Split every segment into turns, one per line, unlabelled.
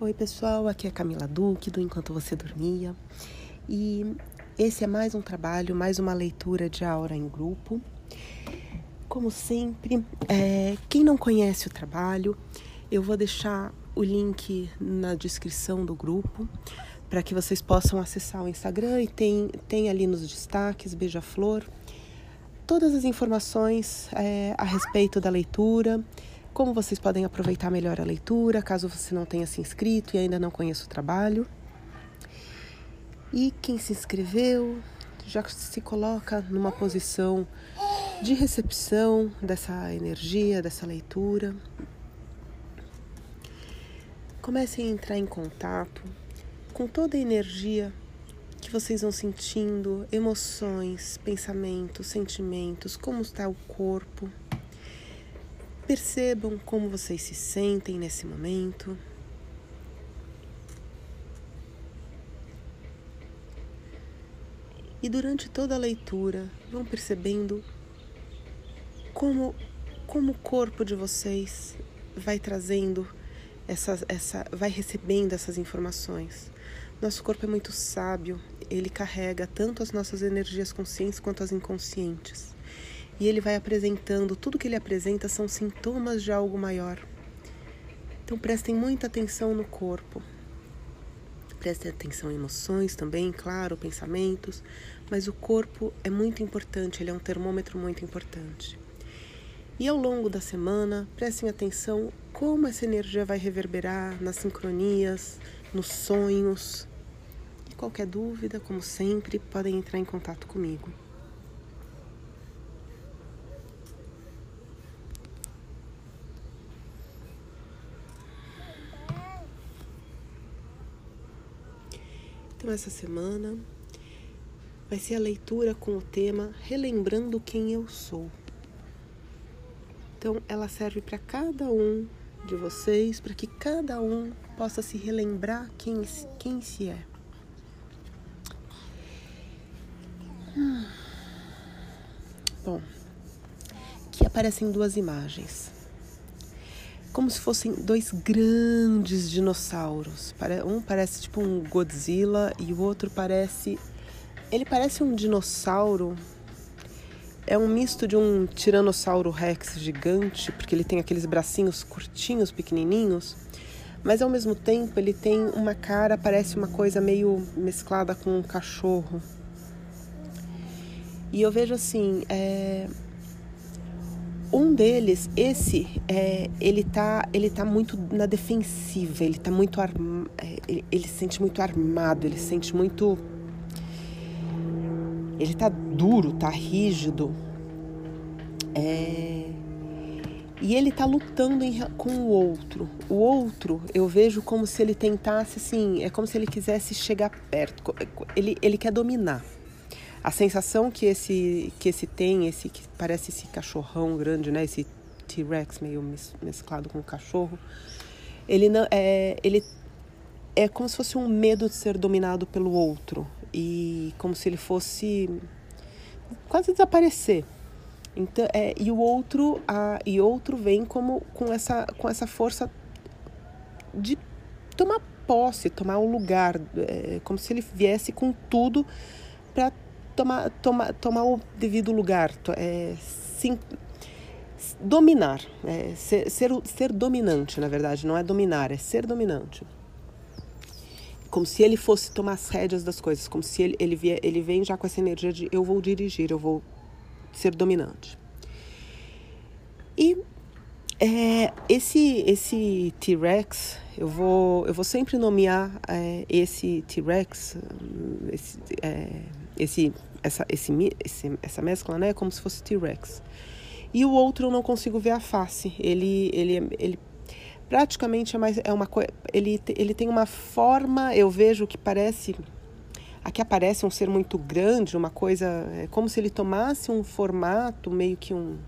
Oi, pessoal, aqui é Camila Duque do Enquanto Você Dormia. E esse é mais um trabalho, mais uma leitura de aura em grupo. Como sempre, é, quem não conhece o trabalho, eu vou deixar o link na descrição do grupo para que vocês possam acessar o Instagram e tem, tem ali nos destaques Beija-Flor todas as informações é, a respeito da leitura como vocês podem aproveitar melhor a leitura, caso você não tenha se inscrito e ainda não conheça o trabalho. E quem se inscreveu já se coloca numa posição de recepção dessa energia, dessa leitura. Comecem a entrar em contato com toda a energia que vocês vão sentindo, emoções, pensamentos, sentimentos, como está o corpo. Percebam como vocês se sentem nesse momento. E durante toda a leitura, vão percebendo como, como o corpo de vocês vai trazendo essa, essa, vai recebendo essas informações. Nosso corpo é muito sábio, ele carrega tanto as nossas energias conscientes quanto as inconscientes e ele vai apresentando, tudo que ele apresenta são sintomas de algo maior. Então prestem muita atenção no corpo. Prestem atenção em emoções também, claro, pensamentos, mas o corpo é muito importante, ele é um termômetro muito importante. E ao longo da semana, prestem atenção como essa energia vai reverberar nas sincronias, nos sonhos. E qualquer dúvida, como sempre, podem entrar em contato comigo. Então, essa semana vai ser a leitura com o tema Relembrando Quem Eu Sou. Então, ela serve para cada um de vocês, para que cada um possa se relembrar quem, quem se é. Bom, aqui aparecem duas imagens como se fossem dois grandes dinossauros. Um parece tipo um Godzilla e o outro parece. Ele parece um dinossauro. É um misto de um Tiranossauro Rex gigante, porque ele tem aqueles bracinhos curtinhos, pequenininhos, mas ao mesmo tempo ele tem uma cara, parece uma coisa meio mesclada com um cachorro. E eu vejo assim, é, um deles, esse, é, ele tá, ele tá muito na defensiva, ele tá muito arma, é, ele, ele se sente muito armado, ele se sente muito ele tá duro, tá rígido. É, e ele tá lutando em, com o outro. O outro, eu vejo como se ele tentasse assim, é como se ele quisesse chegar perto. Ele, ele quer dominar. A sensação que esse que esse tem, esse que parece esse cachorrão grande, né? Esse T-Rex meio mesclado com cachorro, ele não é ele é como se fosse um medo de ser dominado pelo outro e como se ele fosse quase desaparecer. Então, é, e o outro a, e outro vem como com essa com essa força de tomar posse, tomar o lugar, é, como se ele viesse com tudo para tomar, tomar, tomar o devido lugar, é, sim, dominar, é, ser, ser, ser dominante, na verdade, não é dominar, é ser dominante. Como se ele fosse tomar as rédeas das coisas, como se ele, ele, ele vem já com essa energia de eu vou dirigir, eu vou ser dominante. E é, esse esse T-Rex, eu vou, eu vou sempre nomear é, esse T-Rex, esse, é, esse essa, esse, esse, essa mescla, né? Como se fosse T-Rex. E o outro eu não consigo ver a face. Ele, ele, ele praticamente é, mais, é uma. Ele, ele tem uma forma, eu vejo que parece. Aqui aparece um ser muito grande, uma coisa. É como se ele tomasse um formato meio que um.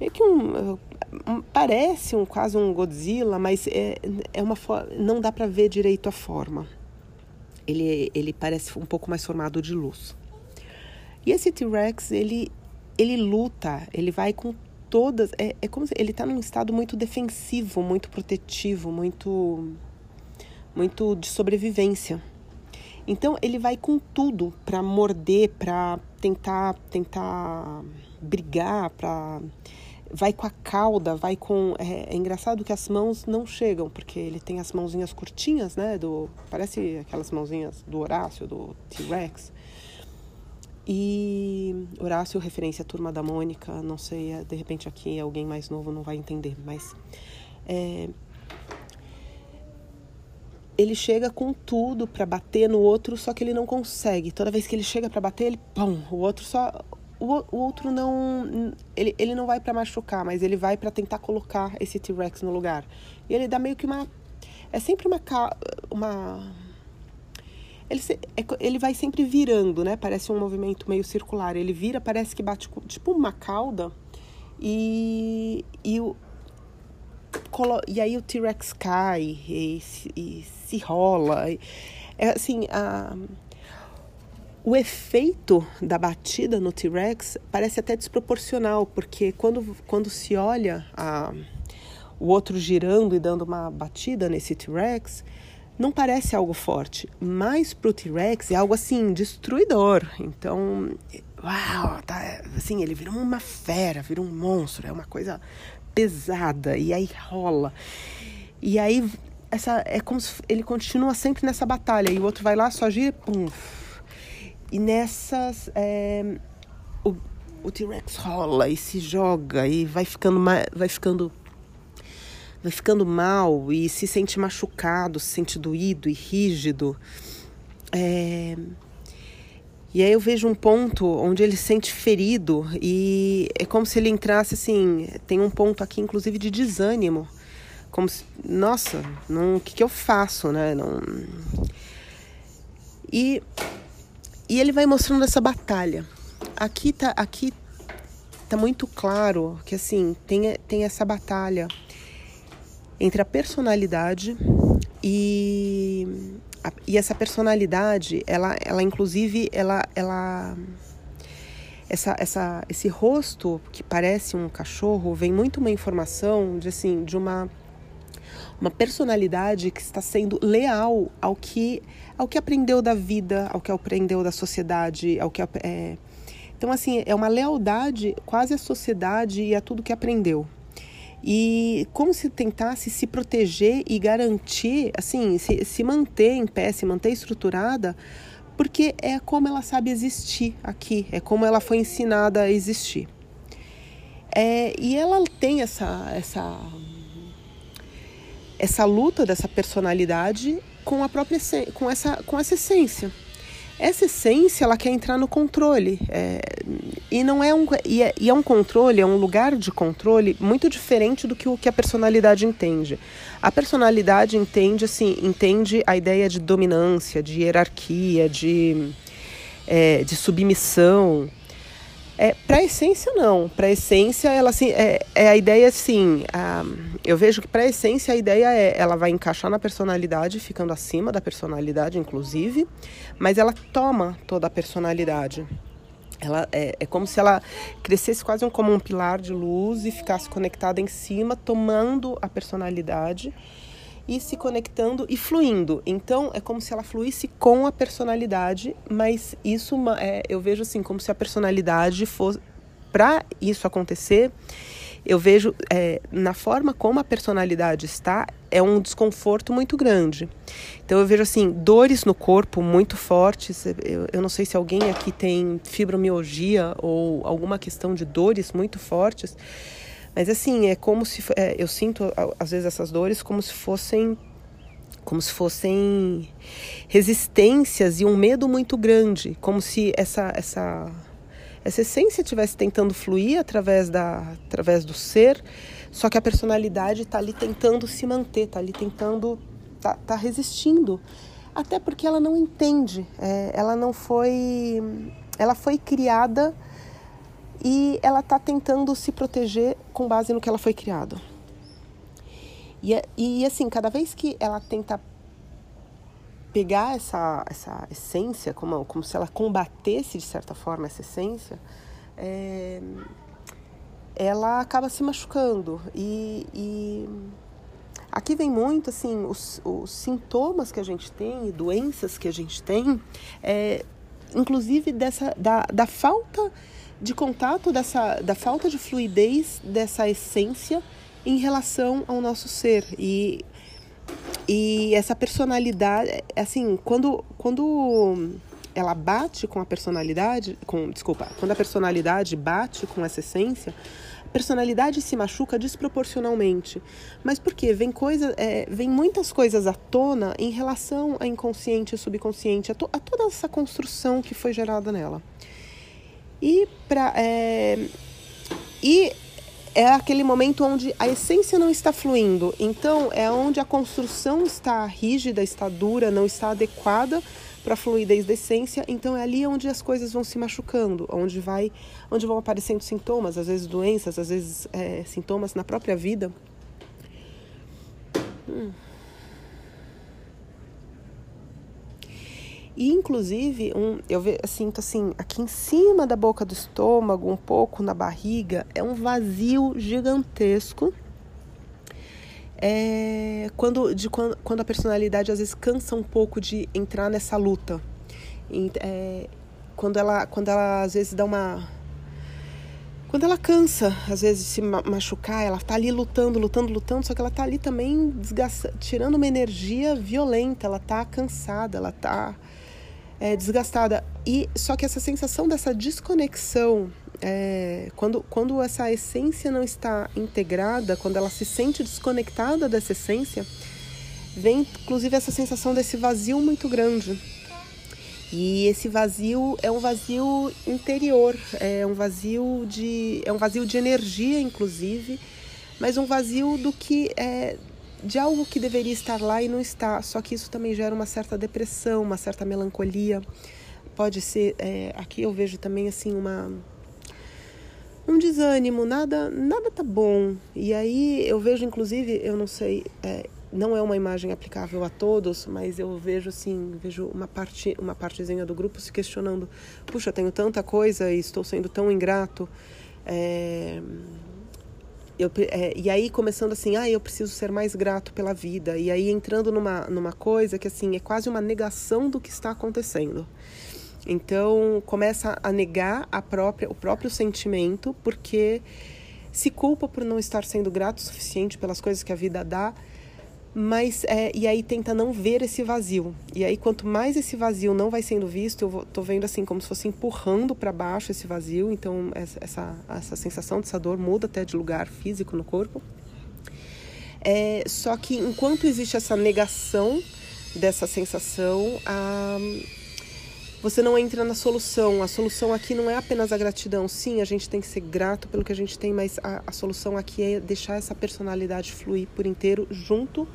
Meio que um. Parece um quase um Godzilla, mas é, é uma não dá para ver direito a forma ele, ele parece um pouco mais formado de luz. E esse T-Rex, ele, ele luta, ele vai com todas. É, é como se ele está num estado muito defensivo, muito protetivo, muito, muito de sobrevivência. Então ele vai com tudo para morder, para tentar, tentar brigar, para vai com a cauda, vai com. É, é, engraçado que as mãos não chegam, porque ele tem as mãozinhas curtinhas, né? Do, parece aquelas mãozinhas do Horácio, do T-Rex. E Horácio, referência à turma da Mônica, não sei, é, de repente aqui alguém mais novo não vai entender, mas. É, ele chega com tudo para bater no outro, só que ele não consegue. Toda vez que ele chega para bater, ele pum, o outro só o, o outro não ele, ele não vai para machucar, mas ele vai para tentar colocar esse T-Rex no lugar. E ele dá meio que uma é sempre uma uma ele, é ele vai sempre virando, né? Parece um movimento meio circular. Ele vira, parece que bate tipo uma cauda e, e, o, e aí o T-Rex cai e, e, se rola. É assim, a, o efeito da batida no T-Rex parece até desproporcional, porque quando, quando se olha a, o outro girando e dando uma batida nesse T-Rex, não parece algo forte, mas para o T-Rex é algo assim destruidor. Então, uau, tá, assim, ele vira uma fera, vira um monstro, é uma coisa pesada e aí rola. E aí essa é como se ele continua sempre nessa batalha e o outro vai lá só gira, pum. E nessas é, o, o T-Rex rola e se joga e vai ficando vai ficando vai ficando mal e se sente machucado, se sente doído e rígido. É, e aí eu vejo um ponto onde ele se sente ferido e é como se ele entrasse assim, tem um ponto aqui inclusive de desânimo, como se, nossa, o que, que eu faço, né? Não... E, e ele vai mostrando essa batalha. Aqui tá, aqui tá muito claro que assim, tem, tem essa batalha entre a personalidade e e essa personalidade, ela, ela inclusive, ela, ela essa, essa, esse rosto que parece um cachorro vem muito uma informação de assim, de uma uma personalidade que está sendo leal ao que ao que aprendeu da vida, ao que aprendeu da sociedade, ao que é, então assim é uma lealdade quase à sociedade e a tudo que aprendeu e como se tentasse se proteger e garantir, assim, se, se manter em pé, se manter estruturada, porque é como ela sabe existir aqui, é como ela foi ensinada a existir. É, e ela tem essa, essa, essa luta dessa personalidade com a própria com essa, com essa essência. Essa essência, ela quer entrar no controle. É, e não é um e é, e é, um controle, é um lugar de controle muito diferente do que o que a personalidade entende. A personalidade entende assim, entende a ideia de dominância, de hierarquia, de, é, de submissão. É, para a essência, não. Para a essência, ela assim, é, é a ideia assim. A, eu vejo que para a essência a ideia é ela vai encaixar na personalidade, ficando acima da personalidade, inclusive, mas ela toma toda a personalidade. Ela é, é como se ela crescesse quase como um pilar de luz e ficasse conectada em cima, tomando a personalidade e se conectando e fluindo. Então é como se ela fluísse com a personalidade, mas isso é, eu vejo assim como se a personalidade fosse para isso acontecer. Eu vejo é, na forma como a personalidade está é um desconforto muito grande. Então eu vejo assim dores no corpo muito fortes. Eu, eu não sei se alguém aqui tem fibromialgia ou alguma questão de dores muito fortes mas assim, é como se é, eu sinto às vezes essas dores como se fossem como se fossem resistências e um medo muito grande, como se essa essa essa essência estivesse tentando fluir através da através do ser, só que a personalidade está ali tentando se manter, está ali tentando tá, tá resistindo, até porque ela não entende, é, ela não foi ela foi criada e ela está tentando se proteger com base no que ela foi criada. E, e assim, cada vez que ela tenta pegar essa, essa essência, como, como se ela combatesse de certa forma essa essência, é, ela acaba se machucando. E, e aqui vem muito assim os, os, sintomas que a gente tem, doenças que a gente tem, é, inclusive dessa da, da falta de contato dessa da falta de fluidez dessa essência em relação ao nosso ser e e essa personalidade assim quando quando ela bate com a personalidade com desculpa quando a personalidade bate com essa essência personalidade se machuca desproporcionalmente. Mas por quê? Vem, coisa, é, vem muitas coisas à tona em relação a inconsciente e subconsciente, a, to, a toda essa construção que foi gerada nela. E, pra, é, e é aquele momento onde a essência não está fluindo. Então, é onde a construção está rígida, está dura, não está adequada para a fluidez da essência, então é ali onde as coisas vão se machucando, onde vai, onde vão aparecendo sintomas, às vezes doenças, às vezes é, sintomas na própria vida. Hum. E inclusive, um, eu ve, sinto assim, aqui em cima da boca do estômago, um pouco na barriga, é um vazio gigantesco é quando, de, quando, quando a personalidade às vezes cansa um pouco de entrar nessa luta. E, é, quando, ela, quando ela às vezes dá uma. Quando ela cansa, às vezes, de se machucar, ela tá ali lutando, lutando, lutando, só que ela tá ali também tirando uma energia violenta, ela tá cansada, ela tá é, desgastada. E só que essa sensação dessa desconexão é, quando, quando essa essência não está integrada, quando ela se sente desconectada dessa essência, vem inclusive essa sensação desse vazio muito grande. E esse vazio é um vazio interior, é um vazio de, é um vazio de energia, inclusive, mas um vazio do que é de algo que deveria estar lá e não está. Só que isso também gera uma certa depressão, uma certa melancolia. Pode ser, é, aqui eu vejo também assim uma um desânimo, nada, nada tá bom. E aí eu vejo, inclusive, eu não sei, é, não é uma imagem aplicável a todos, mas eu vejo assim, vejo uma parte, uma partezinha do grupo se questionando: puxa, tenho tanta coisa e estou sendo tão ingrato. É, eu, é, e aí começando assim, ah, eu preciso ser mais grato pela vida. E aí entrando numa, numa coisa que assim é quase uma negação do que está acontecendo. Então começa a negar a própria, o próprio sentimento, porque se culpa por não estar sendo grato o suficiente pelas coisas que a vida dá, mas é, e aí tenta não ver esse vazio. E aí quanto mais esse vazio não vai sendo visto, eu vou, tô vendo assim como se fosse empurrando para baixo esse vazio. Então essa essa sensação dessa dor muda até de lugar físico no corpo. É, só que enquanto existe essa negação dessa sensação, a você não entra na solução. A solução aqui não é apenas a gratidão. Sim, a gente tem que ser grato pelo que a gente tem, mas a, a solução aqui é deixar essa personalidade fluir por inteiro junto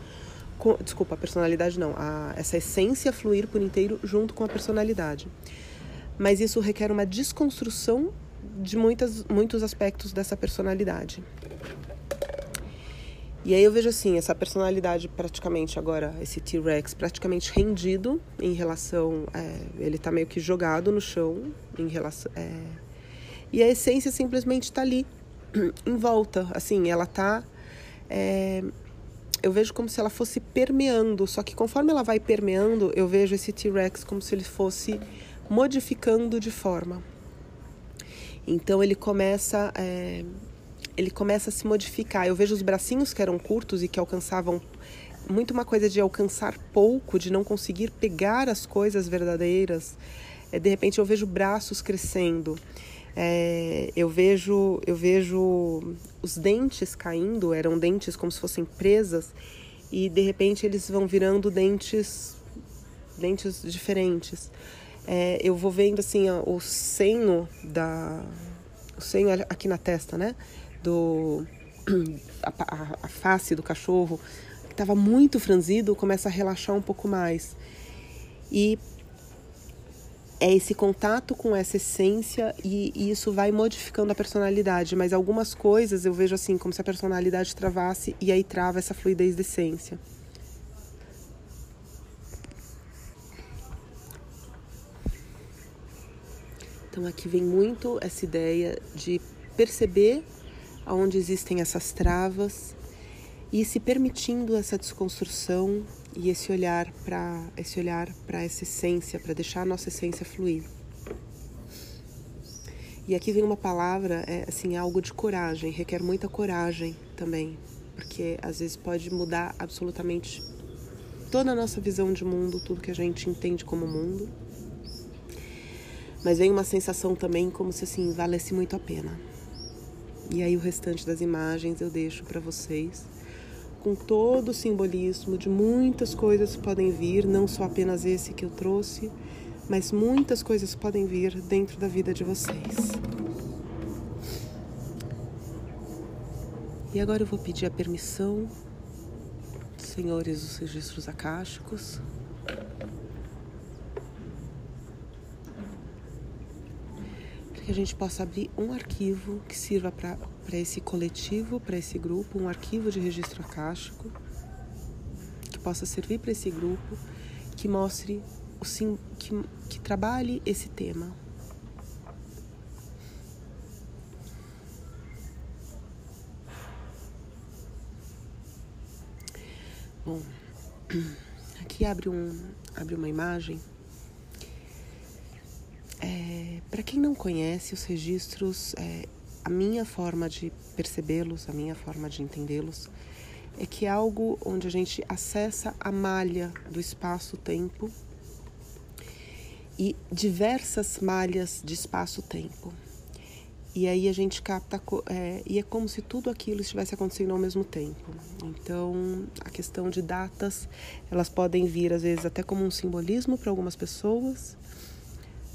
com. Desculpa, a personalidade não. A, essa essência fluir por inteiro junto com a personalidade. Mas isso requer uma desconstrução de muitas, muitos aspectos dessa personalidade. E aí eu vejo assim, essa personalidade praticamente agora, esse T-Rex praticamente rendido em relação. É, ele tá meio que jogado no chão em relação. É, e a essência simplesmente está ali, em volta. Assim, ela tá. É, eu vejo como se ela fosse permeando, só que conforme ela vai permeando, eu vejo esse T-Rex como se ele fosse modificando de forma. Então ele começa. É, ele começa a se modificar. Eu vejo os bracinhos que eram curtos e que alcançavam muito uma coisa de alcançar pouco, de não conseguir pegar as coisas verdadeiras. É, de repente eu vejo braços crescendo. É, eu vejo eu vejo os dentes caindo, eram dentes como se fossem presas e de repente eles vão virando dentes dentes diferentes. É, eu vou vendo assim ó, o senho da o senho aqui na testa, né? Do a, a face do cachorro que estava muito franzido começa a relaxar um pouco mais e é esse contato com essa essência e, e, isso vai modificando a personalidade, mas algumas coisas eu vejo assim como se a personalidade travasse e aí trava essa fluidez da essência. Então aqui vem muito essa ideia de perceber onde existem essas travas e se permitindo essa desconstrução e esse olhar para esse olhar para essa essência, para deixar a nossa essência fluir. E aqui vem uma palavra, é assim, algo de coragem, requer muita coragem também, porque às vezes pode mudar absolutamente toda a nossa visão de mundo, tudo que a gente entende como mundo. Mas vem uma sensação também como se assim valesse muito a pena. E aí o restante das imagens eu deixo para vocês com todo o simbolismo de muitas coisas que podem vir, não só apenas esse que eu trouxe, mas muitas coisas podem vir dentro da vida de vocês. E agora eu vou pedir a permissão, senhores dos registros acásticos, que a gente possa abrir um arquivo que sirva para esse coletivo, para esse grupo, um arquivo de registro acástico que possa servir para esse grupo, que mostre o sim, que, que trabalhe esse tema. Bom, aqui abre, um, abre uma imagem. É, Para quem não conhece os registros, é, a minha forma de percebê-los, a minha forma de entendê-los, é que é algo onde a gente acessa a malha do espaço-tempo e diversas malhas de espaço-tempo. E aí a gente capta, é, e é como se tudo aquilo estivesse acontecendo ao mesmo tempo. Então, a questão de datas, elas podem vir às vezes até como um simbolismo para algumas pessoas,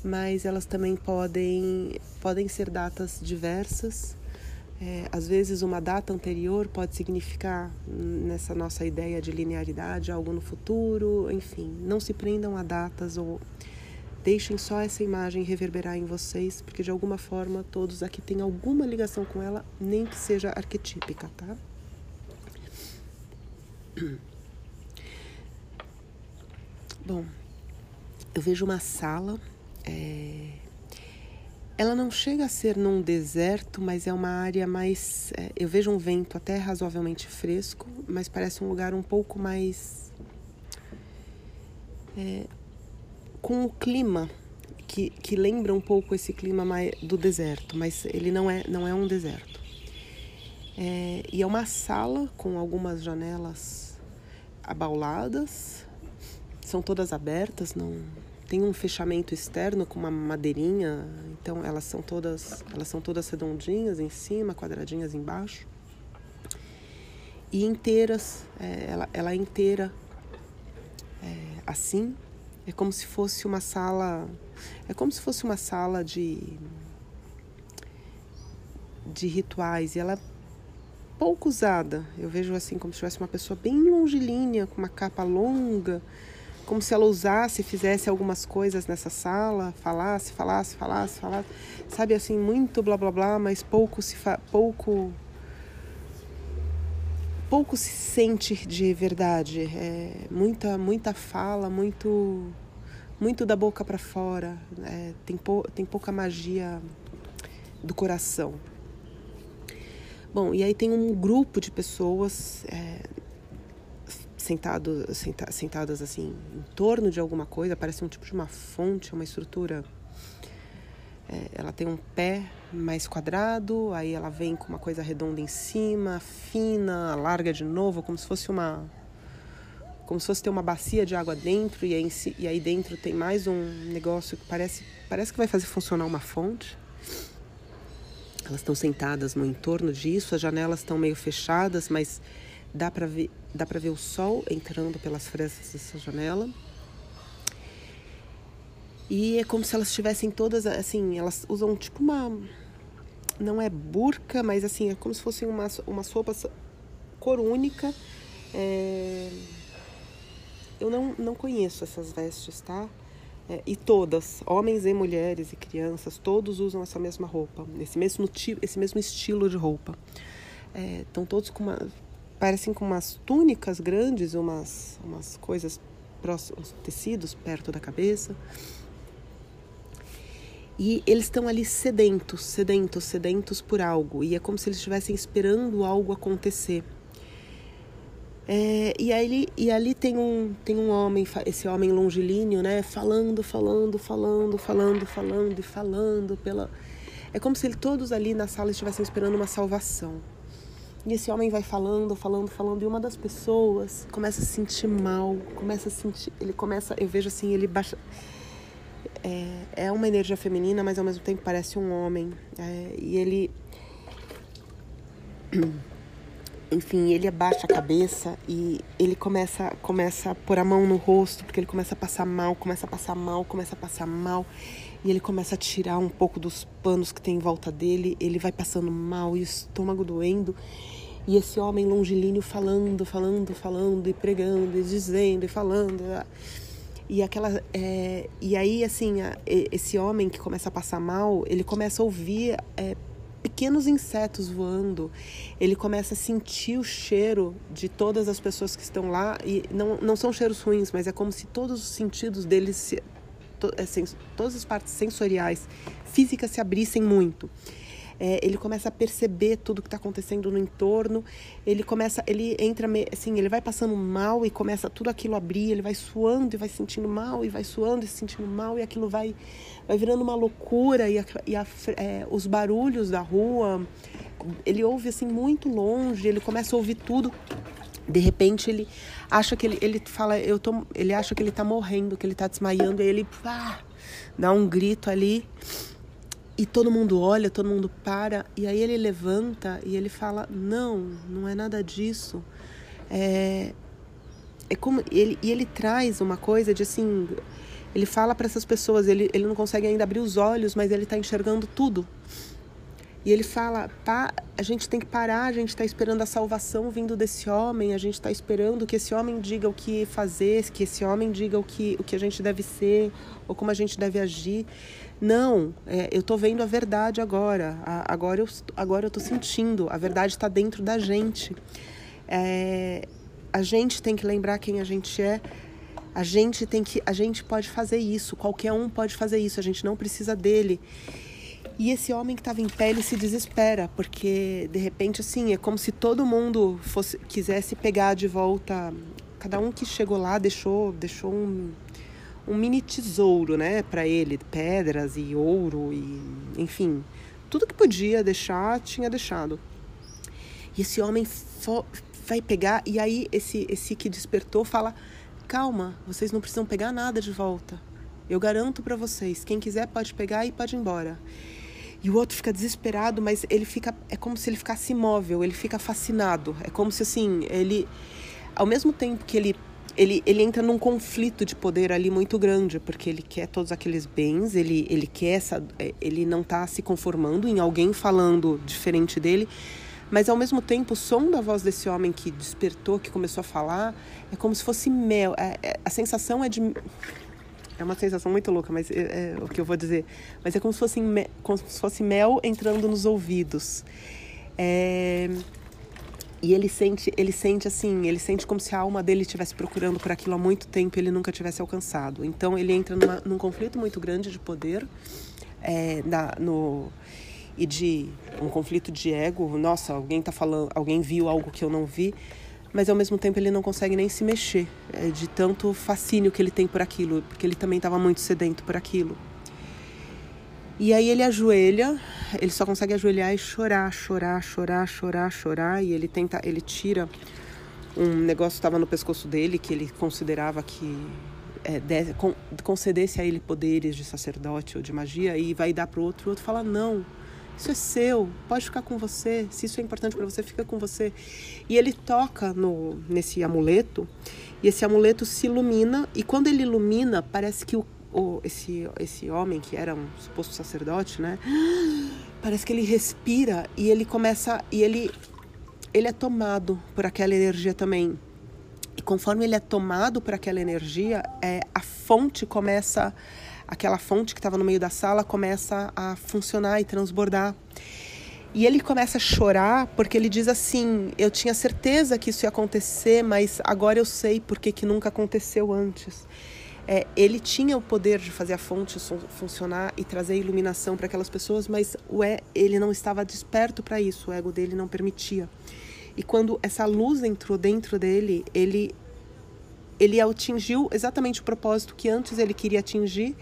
mas elas também podem, podem ser datas diversas. É, às vezes, uma data anterior pode significar, nessa nossa ideia de linearidade, algo no futuro, enfim. Não se prendam a datas ou Deixem só essa imagem reverberar em vocês, porque de alguma forma todos aqui têm alguma ligação com ela, nem que seja arquetípica, tá? Bom, eu vejo uma sala. É... Ela não chega a ser num deserto, mas é uma área mais. É... eu vejo um vento até razoavelmente fresco, mas parece um lugar um pouco mais. É com o clima que, que lembra um pouco esse clima mais do deserto, mas ele não é, não é um deserto. É, e é uma sala com algumas janelas abauladas, são todas abertas, não tem um fechamento externo com uma madeirinha, então elas são todas elas são todas redondinhas em cima, quadradinhas embaixo. E inteiras, é, ela, ela é inteira é, assim. É como se fosse uma sala, é como se fosse uma sala de de rituais. E ela é pouco usada. Eu vejo assim como se tivesse uma pessoa bem longilínea, com uma capa longa, como se ela usasse, fizesse algumas coisas nessa sala, falasse, falasse, falasse, falasse, sabe assim muito blá blá blá, mas pouco se fa pouco pouco se sente de verdade. É muita, muita fala, muito, muito da boca para fora. É, tem, pou, tem pouca magia do coração. Bom, e aí tem um grupo de pessoas é, sentado, senta, sentadas assim em torno de alguma coisa, parece um tipo de uma fonte, uma estrutura é, ela tem um pé mais quadrado, aí ela vem com uma coisa redonda em cima, fina, larga de novo, como se fosse uma como se fosse ter uma bacia de água dentro e aí, e aí dentro tem mais um negócio que parece parece que vai fazer funcionar uma fonte. Elas estão sentadas no entorno disso, as janelas estão meio fechadas, mas dá para ver dá para ver o sol entrando pelas frestas dessa janela. E é como se elas estivessem todas, assim, elas usam tipo uma. Não é burca, mas assim, é como se fosse uma, uma sopa cor única. É... Eu não, não conheço essas vestes, tá? É, e todas, homens e mulheres e crianças, todos usam essa mesma roupa, esse mesmo, esse mesmo estilo de roupa. Estão é, todos com uma. Parecem com umas túnicas grandes, umas, umas coisas tecidos perto da cabeça. E eles estão ali sedentos, sedentos, sedentos por algo. E é como se eles estivessem esperando algo acontecer. É, e, aí, e ali tem um, tem um homem, esse homem longilíneo, né? Falando, falando, falando, falando, falando e falando pela. É como se ele, todos ali na sala estivessem esperando uma salvação. E esse homem vai falando, falando, falando, e uma das pessoas começa a se sentir mal, começa a sentir. Ele começa, eu vejo assim, ele baixa é, é uma energia feminina, mas ao mesmo tempo parece um homem. É, e ele. Enfim, ele abaixa a cabeça e ele começa, começa a pôr a mão no rosto, porque ele começa a passar mal, começa a passar mal, começa a passar mal. E ele começa a tirar um pouco dos panos que tem em volta dele. Ele vai passando mal e o estômago doendo. E esse homem longilíneo falando, falando, falando, e pregando, e dizendo, e falando. E aquela é, e aí assim a, esse homem que começa a passar mal, ele começa a ouvir é, pequenos insetos voando. Ele começa a sentir o cheiro de todas as pessoas que estão lá e não, não são cheiros ruins, mas é como se todos os sentidos deles se, to, é, todas as partes sensoriais físicas se abrissem muito é, ele começa a perceber tudo que está acontecendo no entorno, ele começa, ele entra, assim, ele vai passando mal e começa tudo aquilo a abrir, ele vai suando e vai sentindo mal, e vai suando e se sentindo mal, e aquilo vai, vai virando uma loucura, e, a, e a, é, os barulhos da rua, ele ouve assim muito longe, ele começa a ouvir tudo. De repente ele acha que ele, ele fala, eu tô, ele acha que ele está morrendo, que ele está desmaiando, e ele pá, dá um grito ali e todo mundo olha, todo mundo para, e aí ele levanta e ele fala: Não, não é nada disso. É, é como ele, e ele traz uma coisa de assim: ele fala para essas pessoas, ele, ele não consegue ainda abrir os olhos, mas ele está enxergando tudo. E ele fala: a gente tem que parar, a gente está esperando a salvação vindo desse homem, a gente está esperando que esse homem diga o que fazer, que esse homem diga o que, o que a gente deve ser, ou como a gente deve agir. Não, é, eu estou vendo a verdade agora. A, agora eu agora estou sentindo. A verdade está dentro da gente. É, a gente tem que lembrar quem a gente é. A gente tem que, a gente pode fazer isso. Qualquer um pode fazer isso. A gente não precisa dele. E esse homem que estava em pé, ele se desespera, porque de repente assim, é como se todo mundo fosse quisesse pegar de volta, cada um que chegou lá deixou, deixou um um mini tesouro, né, para ele, pedras e ouro e, enfim, tudo que podia deixar, tinha deixado. E esse homem vai pegar e aí esse esse que despertou fala: "Calma, vocês não precisam pegar nada de volta. Eu garanto para vocês, quem quiser pode pegar e pode ir embora." E o outro fica desesperado, mas ele fica é como se ele ficasse imóvel, ele fica fascinado. É como se assim, ele ao mesmo tempo que ele ele, ele entra num conflito de poder ali muito grande, porque ele quer todos aqueles bens, ele, ele quer essa, é, ele não está se conformando em alguém falando diferente dele, mas ao mesmo tempo o som da voz desse homem que despertou, que começou a falar, é como se fosse mel. É, é, a sensação é de é uma sensação muito louca, mas é, é, o que eu vou dizer. Mas é como se fosse, como se fosse mel entrando nos ouvidos. É, e ele sente, ele sente assim, ele sente como se a alma dele estivesse procurando por aquilo há muito tempo e ele nunca tivesse alcançado. Então ele entra numa, num conflito muito grande de poder, é, na, no e de um conflito de ego. Nossa, alguém tá falando, alguém viu algo que eu não vi, mas ao mesmo tempo ele não consegue nem se mexer é, de tanto fascínio que ele tem por aquilo, porque ele também estava muito sedento por aquilo. E aí ele ajoelha, ele só consegue ajoelhar e chorar, chorar, chorar, chorar, chorar. E ele tenta, ele tira um negócio que estava no pescoço dele que ele considerava que é, de, con, concedesse a ele poderes de sacerdote ou de magia e vai dar para o outro. O outro fala não, isso é seu, pode ficar com você. Se isso é importante para você, fica com você. E ele toca no nesse amuleto e esse amuleto se ilumina e quando ele ilumina parece que o o, esse, esse homem que era um suposto sacerdote, né? Parece que ele respira e ele começa e ele ele é tomado por aquela energia também. E conforme ele é tomado por aquela energia, é, a fonte começa, aquela fonte que estava no meio da sala começa a funcionar e transbordar. E ele começa a chorar porque ele diz assim: Eu tinha certeza que isso ia acontecer, mas agora eu sei porque que nunca aconteceu antes. é, ele tinha o poder de fazer a fonte funcionar e trazer iluminação para aquelas pessoas, mas o é, ele não estava desperto para isso, o ego dele não permitia. E quando essa luz entrou dentro dele, ele ele atingiu exatamente o propósito que antes ele queria atingir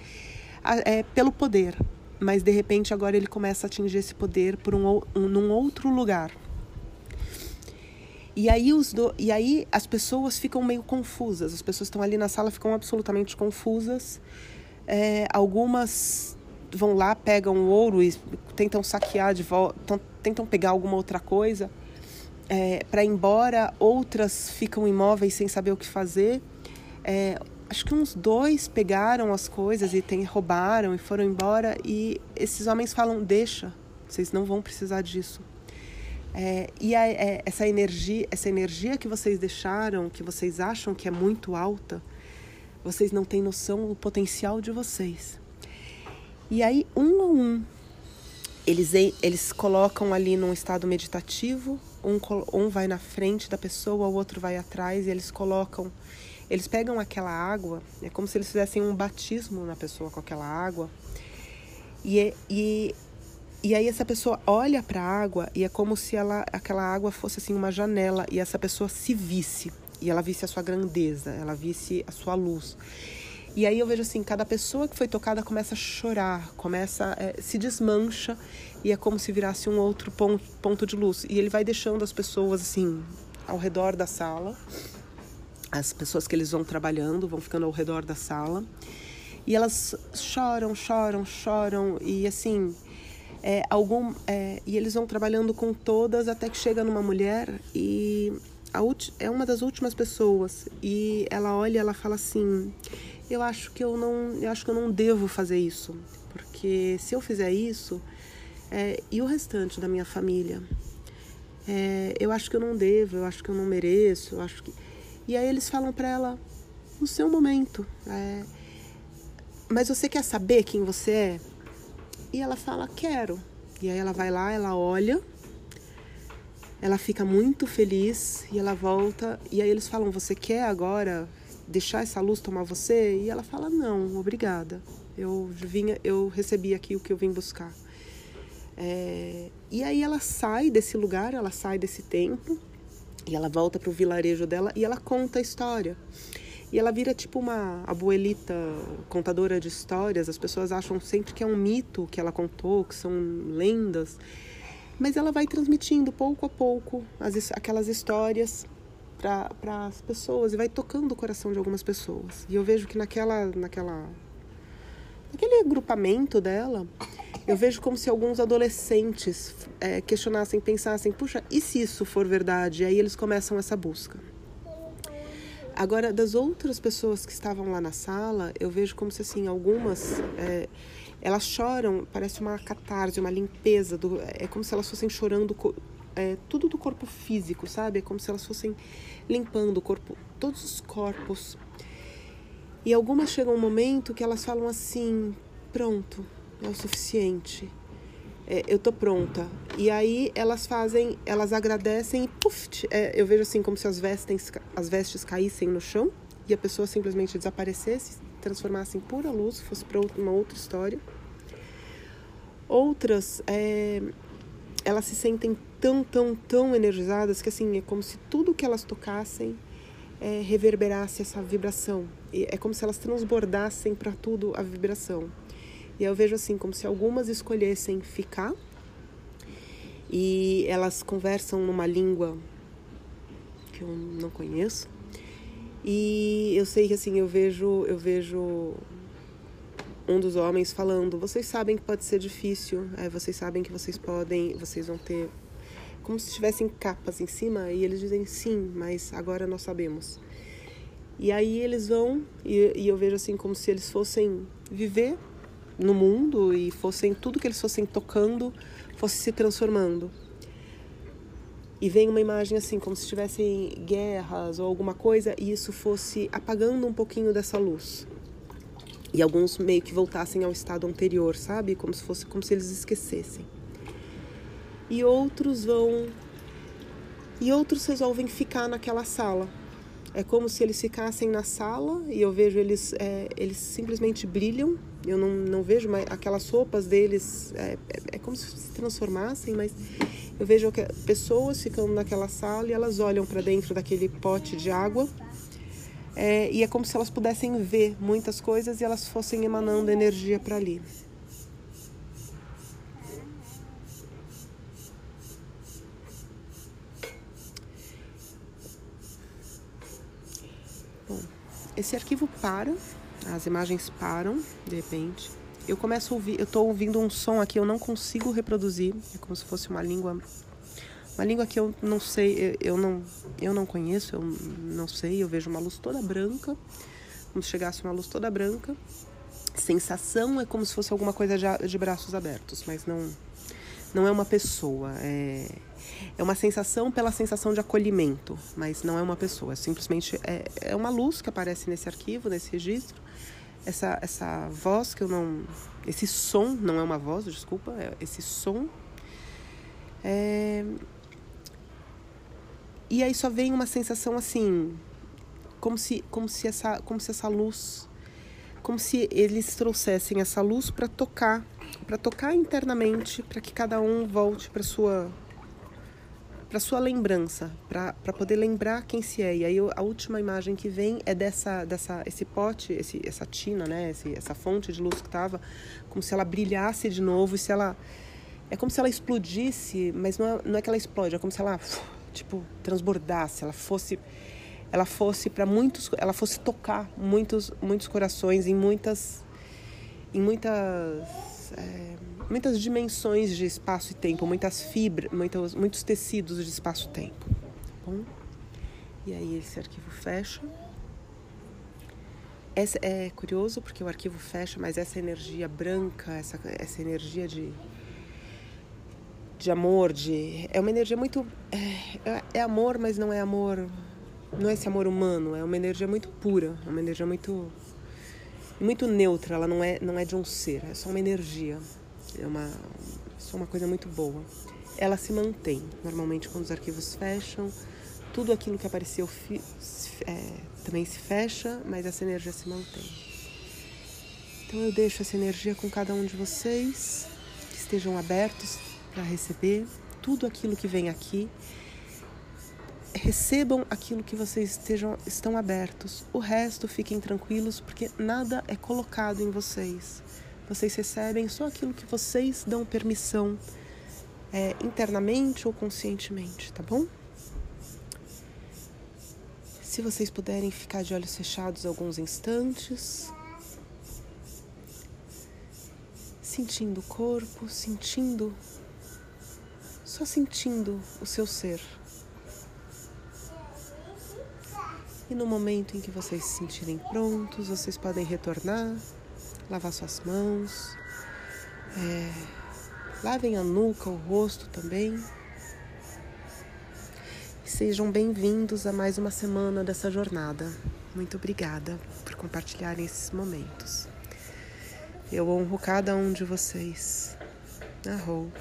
é, pelo poder, mas de repente agora ele começa a atingir esse poder por um, um num outro lugar. E aí, os do... e aí as pessoas ficam meio confusas. As pessoas estão ali na sala ficam absolutamente confusas. É, algumas vão lá, pegam o ouro e tentam saquear de volta, tentam pegar alguma outra coisa é, para ir embora. Outras ficam imóveis sem saber o que fazer. É, acho que uns dois pegaram as coisas e tem, roubaram e foram embora. E esses homens falam: deixa, vocês não vão precisar disso. É, e a, é, essa energia, essa energia que vocês deixaram, que vocês acham que é muito alta, vocês não têm noção do potencial de vocês. E aí, um a um, eles, eles colocam ali num estado meditativo, um, um vai na frente da pessoa, o outro vai atrás, e eles colocam, eles pegam aquela água, é como se eles fizessem um batismo na pessoa com aquela água, e, e e aí essa pessoa olha para a água e é como se ela, aquela água fosse assim uma janela e essa pessoa se visse e ela visse a sua grandeza, ela visse a sua luz. E aí eu vejo assim, cada pessoa que foi tocada começa a chorar, começa é, se desmancha e é como se virasse um outro ponto, ponto de luz. E ele vai deixando as pessoas assim ao redor da sala. As pessoas que eles vão trabalhando vão ficando ao redor da sala. E elas choram, choram, choram. E assim, é, algum, é, e eles vão trabalhando com todas até que chega numa mulher. E é uma das últimas pessoas. E ela olha ela fala assim eu acho que eu não eu acho que eu não devo fazer isso. Porque se eu fizer isso é, e o restante da minha família? É, eu acho que eu não devo eu acho que eu não mereço eu acho que e aí eles falam para ela no seu momento é, mas você quer saber quem você é e ela fala: Quero. E aí ela vai lá, ela olha, ela fica muito feliz e ela volta. E aí eles falam: Você quer agora deixar essa luz tomar você? E ela fala: Não, obrigada. Eu vinha, eu recebi aqui o que eu vim buscar. É, e aí ela sai desse lugar, ela sai desse tempo e ela volta para o vilarejo dela e ela conta a história. E ela vira tipo uma abuelita contadora de histórias. As pessoas acham sempre que é um mito que ela contou, que são lendas. Mas ela vai transmitindo pouco a pouco as, aquelas histórias para as pessoas e vai tocando o coração de algumas pessoas. E eu vejo que naquela, naquela, naquele agrupamento dela, eu vejo como se alguns adolescentes é, questionassem, pensassem: puxa, e se isso for verdade? E aí eles começam essa busca. Agora, das outras pessoas que estavam lá na sala, eu vejo como se assim, algumas é, elas choram, parece uma catarse, uma limpeza, do, é como se elas fossem chorando é, tudo do corpo físico, sabe? É como se elas fossem limpando o corpo, todos os corpos. E algumas chegam um momento que elas falam assim: pronto, é o suficiente é, eu tô pronta. E aí elas fazem, elas agradecem e puf, é, eu vejo assim como se as vestes, as vestes caíssem no chão e a pessoa simplesmente desaparecesse, transformasse em pura luz, fosse para uma outra história. Outras, é, elas se sentem tão, tão, tão energizadas que assim, é como se tudo que elas tocassem é, reverberasse essa vibração. E é como se elas transbordassem para tudo a vibração. E eu vejo assim, como se algumas escolhessem ficar e elas conversam numa língua que eu não conheço. E eu sei que assim, eu vejo, eu vejo um dos homens falando: "Vocês sabem que pode ser difícil, é, vocês sabem que vocês podem, vocês vão ter como se tivessem capas em cima e eles dizem sim, mas agora nós sabemos. E aí eles vão e, e eu vejo assim como se eles fossem viver no mundo e fossem tudo que eles fossem tocando fosse se transformando. E vem uma imagem assim, como se tivessem guerras ou alguma coisa, e isso fosse apagando um pouquinho dessa luz. E alguns meio que voltassem ao estado anterior, sabe? Como se fosse como se eles esquecessem. E outros vão e outros resolvem ficar naquela sala. É como se eles ficassem na sala e eu vejo eles, é, eles simplesmente brilham. Eu não, não vejo mais aquelas roupas deles, é, é, é como se se transformassem, mas eu vejo que pessoas ficando naquela sala e elas olham para dentro daquele pote de água. É, e é como se elas pudessem ver muitas coisas e elas fossem emanando energia para ali. Esse arquivo para, as imagens param, de repente. Eu começo a ouvir, eu estou ouvindo um som aqui, eu não consigo reproduzir, é como se fosse uma língua, uma língua que eu não sei, eu não, eu não conheço, eu não sei, eu vejo uma luz toda branca, como se chegasse uma luz toda branca. Sensação é como se fosse alguma coisa de, de braços abertos, mas não, não é uma pessoa, é é uma sensação pela sensação de acolhimento, mas não é uma pessoa. É simplesmente é, é uma luz que aparece nesse arquivo, nesse registro. Essa, essa voz que eu não. Esse som, não é uma voz, desculpa, é esse som. É, e aí só vem uma sensação assim, como se, como se, essa, como se essa luz, como se eles trouxessem essa luz para tocar, para tocar internamente, para que cada um volte para sua para sua lembrança, para poder lembrar quem se é. E aí a última imagem que vem é dessa, dessa esse pote, esse, essa tina, né, esse, essa fonte de luz que estava, como se ela brilhasse de novo e se ela é como se ela explodisse, mas não é, não é que ela explode, é como se ela tipo transbordasse, ela fosse ela fosse para muitos, ela fosse tocar muitos muitos corações em muitas em muitas é, muitas dimensões de espaço e tempo, muitas fibras, muitos, muitos tecidos de espaço-tempo. Tá bom? E aí esse arquivo fecha. Essa é curioso porque o arquivo fecha, mas essa energia branca, essa, essa energia de, de amor, de é uma energia muito é, é amor, mas não é amor, não é esse amor humano, é uma energia muito pura, é uma energia muito muito neutra, ela não é não é de um ser, é só uma energia é uma, é uma coisa muito boa. Ela se mantém. Normalmente, quando os arquivos fecham, tudo aquilo que apareceu é, também se fecha, mas essa energia se mantém. Então, eu deixo essa energia com cada um de vocês, que estejam abertos para receber tudo aquilo que vem aqui. Recebam aquilo que vocês estejam, estão abertos. O resto fiquem tranquilos, porque nada é colocado em vocês. Vocês recebem só aquilo que vocês dão permissão é, internamente ou conscientemente, tá bom? Se vocês puderem ficar de olhos fechados alguns instantes, sentindo o corpo, sentindo, só sentindo o seu ser. E no momento em que vocês se sentirem prontos, vocês podem retornar lavar suas mãos, é, lavem a nuca, o rosto também. E sejam bem-vindos a mais uma semana dessa jornada. Muito obrigada por compartilharem esses momentos. Eu honro cada um de vocês. Arrou.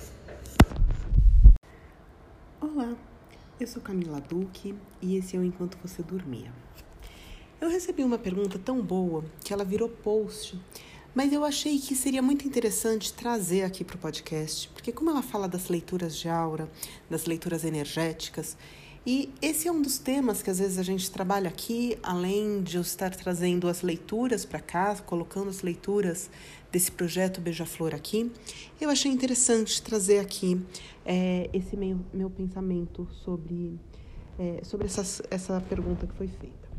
Olá, eu sou Camila Duque e esse é o Enquanto Você Dormia. Eu recebi uma pergunta tão boa que ela virou post mas eu achei que seria muito interessante trazer aqui para o podcast, porque como ela fala das leituras de aura, das leituras energéticas, e esse é um dos temas que às vezes a gente trabalha aqui, além de eu estar trazendo as leituras para cá, colocando as leituras desse projeto Beija-Flor aqui, eu achei interessante trazer aqui é, esse meu, meu pensamento sobre, é, sobre essas, essa pergunta que foi feita.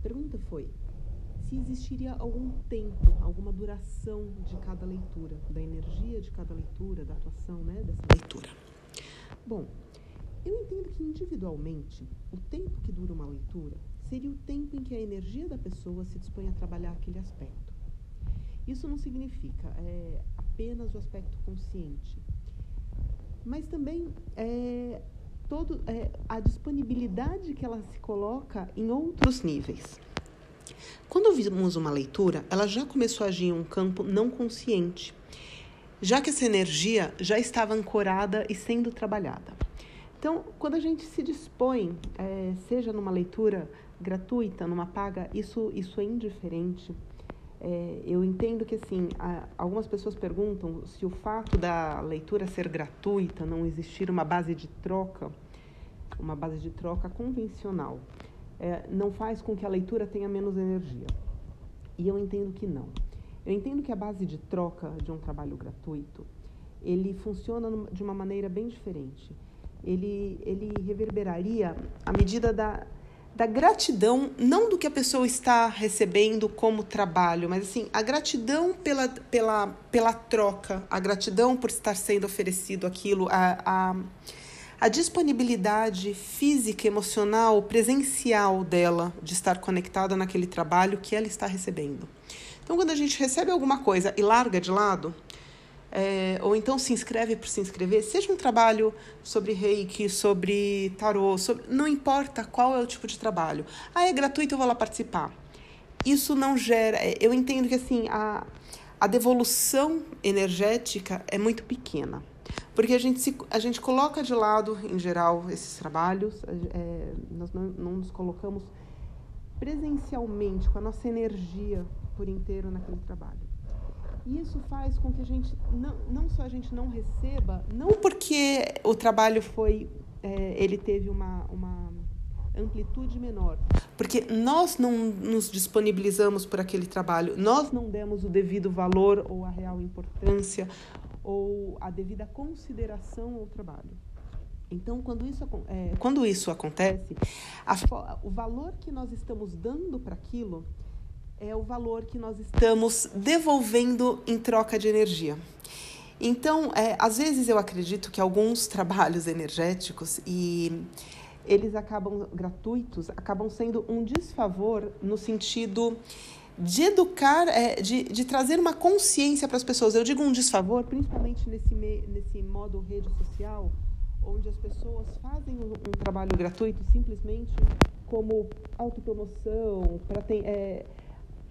A pergunta foi: se existiria algum tempo, alguma duração de cada leitura, da energia de cada leitura, da atuação né, dessa leitura. Bom, eu entendo que individualmente, o tempo que dura uma leitura seria o tempo em que a energia da pessoa se dispõe a trabalhar aquele aspecto. Isso não significa é, apenas o aspecto consciente, mas também é, todo, é, a disponibilidade que ela se coloca em outros níveis. Quando ouvimos uma leitura, ela já começou a agir em um campo não consciente, já que essa energia já estava ancorada e sendo trabalhada. Então, quando a gente se dispõe, é, seja numa leitura gratuita, numa paga, isso, isso é indiferente. É, eu entendo que, assim, a, algumas pessoas perguntam se o fato da leitura ser gratuita, não existir uma base de troca, uma base de troca convencional, é, não faz com que a leitura tenha menos energia. E eu entendo que não. Eu entendo que a base de troca de um trabalho gratuito, ele funciona de uma maneira bem diferente. Ele, ele reverberaria à medida da, da gratidão, não do que a pessoa está recebendo como trabalho, mas assim, a gratidão pela, pela, pela troca, a gratidão por estar sendo oferecido aquilo, a, a a disponibilidade física, emocional, presencial dela de estar conectada naquele trabalho que ela está recebendo. Então, quando a gente recebe alguma coisa e larga de lado, é, ou então se inscreve por se inscrever, seja um trabalho sobre reiki, sobre tarô, sobre, não importa qual é o tipo de trabalho. Ah, é gratuito, eu vou lá participar. Isso não gera. É, eu entendo que assim a, a devolução energética é muito pequena. Porque a gente, se, a gente coloca de lado, em geral, esses trabalhos, é, nós não, não nos colocamos presencialmente, com a nossa energia por inteiro naquele trabalho. E isso faz com que a gente, não, não só a gente não receba, não porque o trabalho foi, é, ele teve uma, uma amplitude menor, porque nós não nos disponibilizamos por aquele trabalho, nós não demos o devido valor ou a real importância ou a devida consideração ao trabalho. Então, quando isso, é, quando isso acontece, a, o valor que nós estamos dando para aquilo é o valor que nós estamos devolvendo em troca de energia. Então, é, às vezes eu acredito que alguns trabalhos energéticos e eles acabam gratuitos, acabam sendo um desfavor no sentido de educar, é, de, de trazer uma consciência para as pessoas. Eu digo um desfavor, principalmente nesse, me, nesse modo rede social, onde as pessoas fazem um, um trabalho gratuito simplesmente como autopromoção, para ter. É,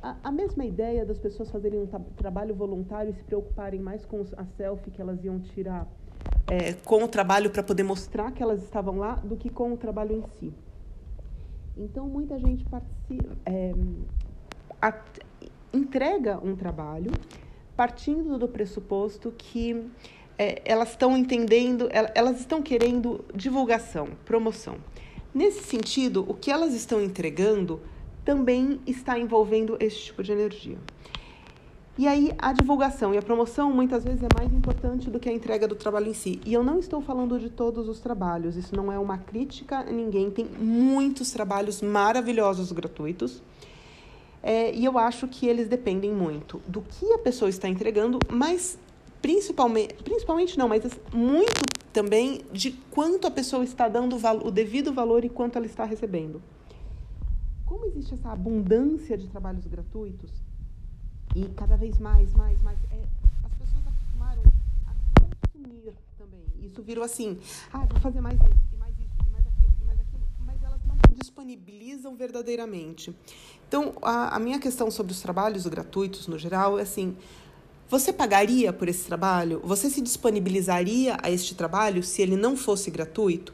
a, a, mesma ideia das pessoas fazerem um trabalho voluntário e se preocuparem mais com a selfie que elas iam tirar é, com o trabalho para poder mostrar que elas estavam lá do que com o trabalho em si. Então, muita gente participa, é, a, entrega um trabalho partindo do pressuposto que é, elas estão entendendo, elas estão querendo divulgação, promoção. Nesse sentido, o que elas estão entregando também está envolvendo esse tipo de energia. E aí, a divulgação e a promoção muitas vezes é mais importante do que a entrega do trabalho em si. E eu não estou falando de todos os trabalhos, isso não é uma crítica a ninguém. Tem muitos trabalhos maravilhosos gratuitos é, e eu acho que eles dependem muito do que a pessoa está entregando, mas principalmente, principalmente não, mas muito também de quanto a pessoa está dando o devido valor e quanto ela está recebendo. Como existe essa abundância de trabalhos gratuitos e cada vez mais, mais, mais, é, as pessoas acostumaram a consumir também. Isso virou assim, ah, vou fazer mais isso disponibilizam verdadeiramente. Então, a, a minha questão sobre os trabalhos gratuitos no geral é assim: você pagaria por esse trabalho? Você se disponibilizaria a este trabalho se ele não fosse gratuito?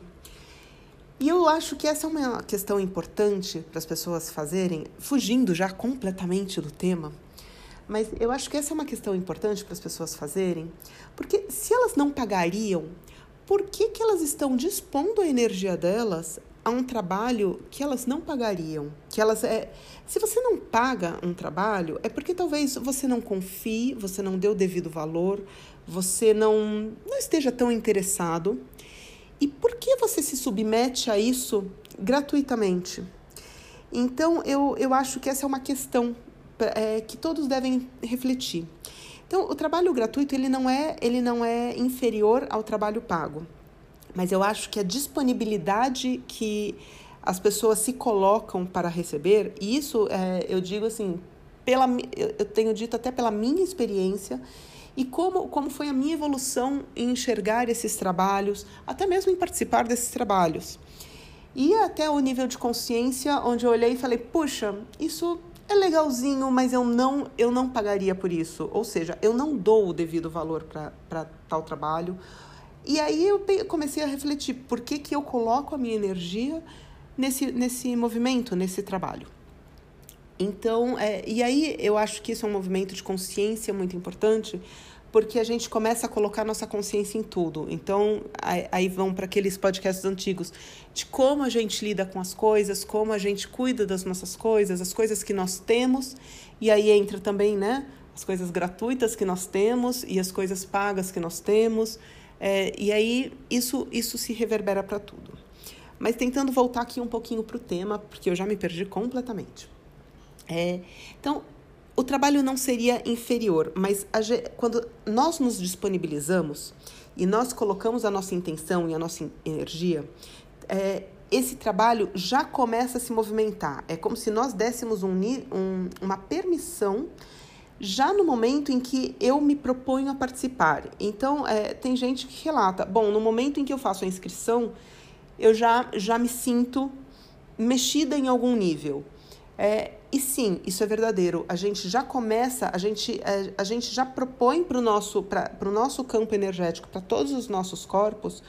E eu acho que essa é uma questão importante para as pessoas fazerem, fugindo já completamente do tema. Mas eu acho que essa é uma questão importante para as pessoas fazerem, porque se elas não pagariam, por que, que elas estão dispondo a energia delas a um trabalho que elas não pagariam. Que elas é, se você não paga um trabalho, é porque talvez você não confie, você não deu o devido valor, você não, não esteja tão interessado. E por que você se submete a isso gratuitamente? Então, eu, eu acho que essa é uma questão é, que todos devem refletir. Então, o trabalho gratuito ele não é, ele não é inferior ao trabalho pago mas eu acho que a disponibilidade que as pessoas se colocam para receber, e isso é, eu digo assim, pela, eu tenho dito até pela minha experiência, e como, como foi a minha evolução em enxergar esses trabalhos, até mesmo em participar desses trabalhos. E até o nível de consciência onde eu olhei e falei, puxa, isso é legalzinho, mas eu não, eu não pagaria por isso. Ou seja, eu não dou o devido valor para tal trabalho e aí eu comecei a refletir por que, que eu coloco a minha energia nesse, nesse movimento, nesse trabalho. Então, é, e aí eu acho que isso é um movimento de consciência muito importante, porque a gente começa a colocar nossa consciência em tudo. Então, aí vão para aqueles podcasts antigos de como a gente lida com as coisas, como a gente cuida das nossas coisas, as coisas que nós temos, e aí entra também, né, as coisas gratuitas que nós temos e as coisas pagas que nós temos. É, e aí isso, isso se reverbera para tudo. Mas tentando voltar aqui um pouquinho para o tema, porque eu já me perdi completamente. É, então, o trabalho não seria inferior, mas a, quando nós nos disponibilizamos e nós colocamos a nossa intenção e a nossa energia, é, esse trabalho já começa a se movimentar. É como se nós dessemos um, um, uma permissão já no momento em que eu me proponho a participar. Então, é, tem gente que relata: bom, no momento em que eu faço a inscrição, eu já, já me sinto mexida em algum nível. É, e sim, isso é verdadeiro. A gente já começa, a gente, a, é, a gente já propõe para o nosso, nosso campo energético, para todos os nossos corpos,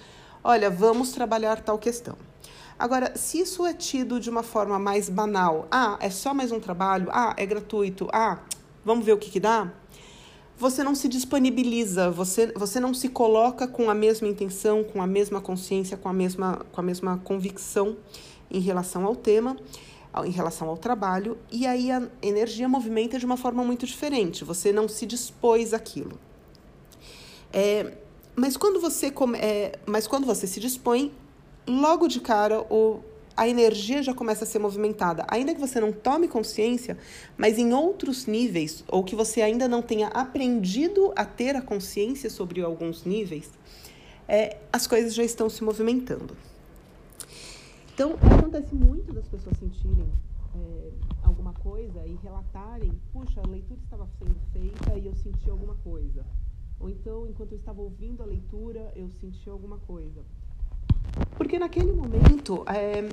olha, vamos trabalhar tal questão. Agora, se isso é tido de uma forma mais banal, ah, é só mais um trabalho, ah, é gratuito, ah, vamos ver o que, que dá, você não se disponibiliza, você, você não se coloca com a mesma intenção, com a mesma consciência, com a mesma, com a mesma convicção em relação ao tema em relação ao trabalho, e aí a energia movimenta de uma forma muito diferente, você não se dispôs àquilo. É, mas, quando você come, é, mas quando você se dispõe, logo de cara o, a energia já começa a ser movimentada. Ainda que você não tome consciência, mas em outros níveis, ou que você ainda não tenha aprendido a ter a consciência sobre alguns níveis, é, as coisas já estão se movimentando. Então, acontece muito das pessoas sentirem é, alguma coisa e relatarem: puxa, a leitura estava sendo feita e eu senti alguma coisa. Ou então, enquanto eu estava ouvindo a leitura, eu senti alguma coisa. Porque naquele momento, é,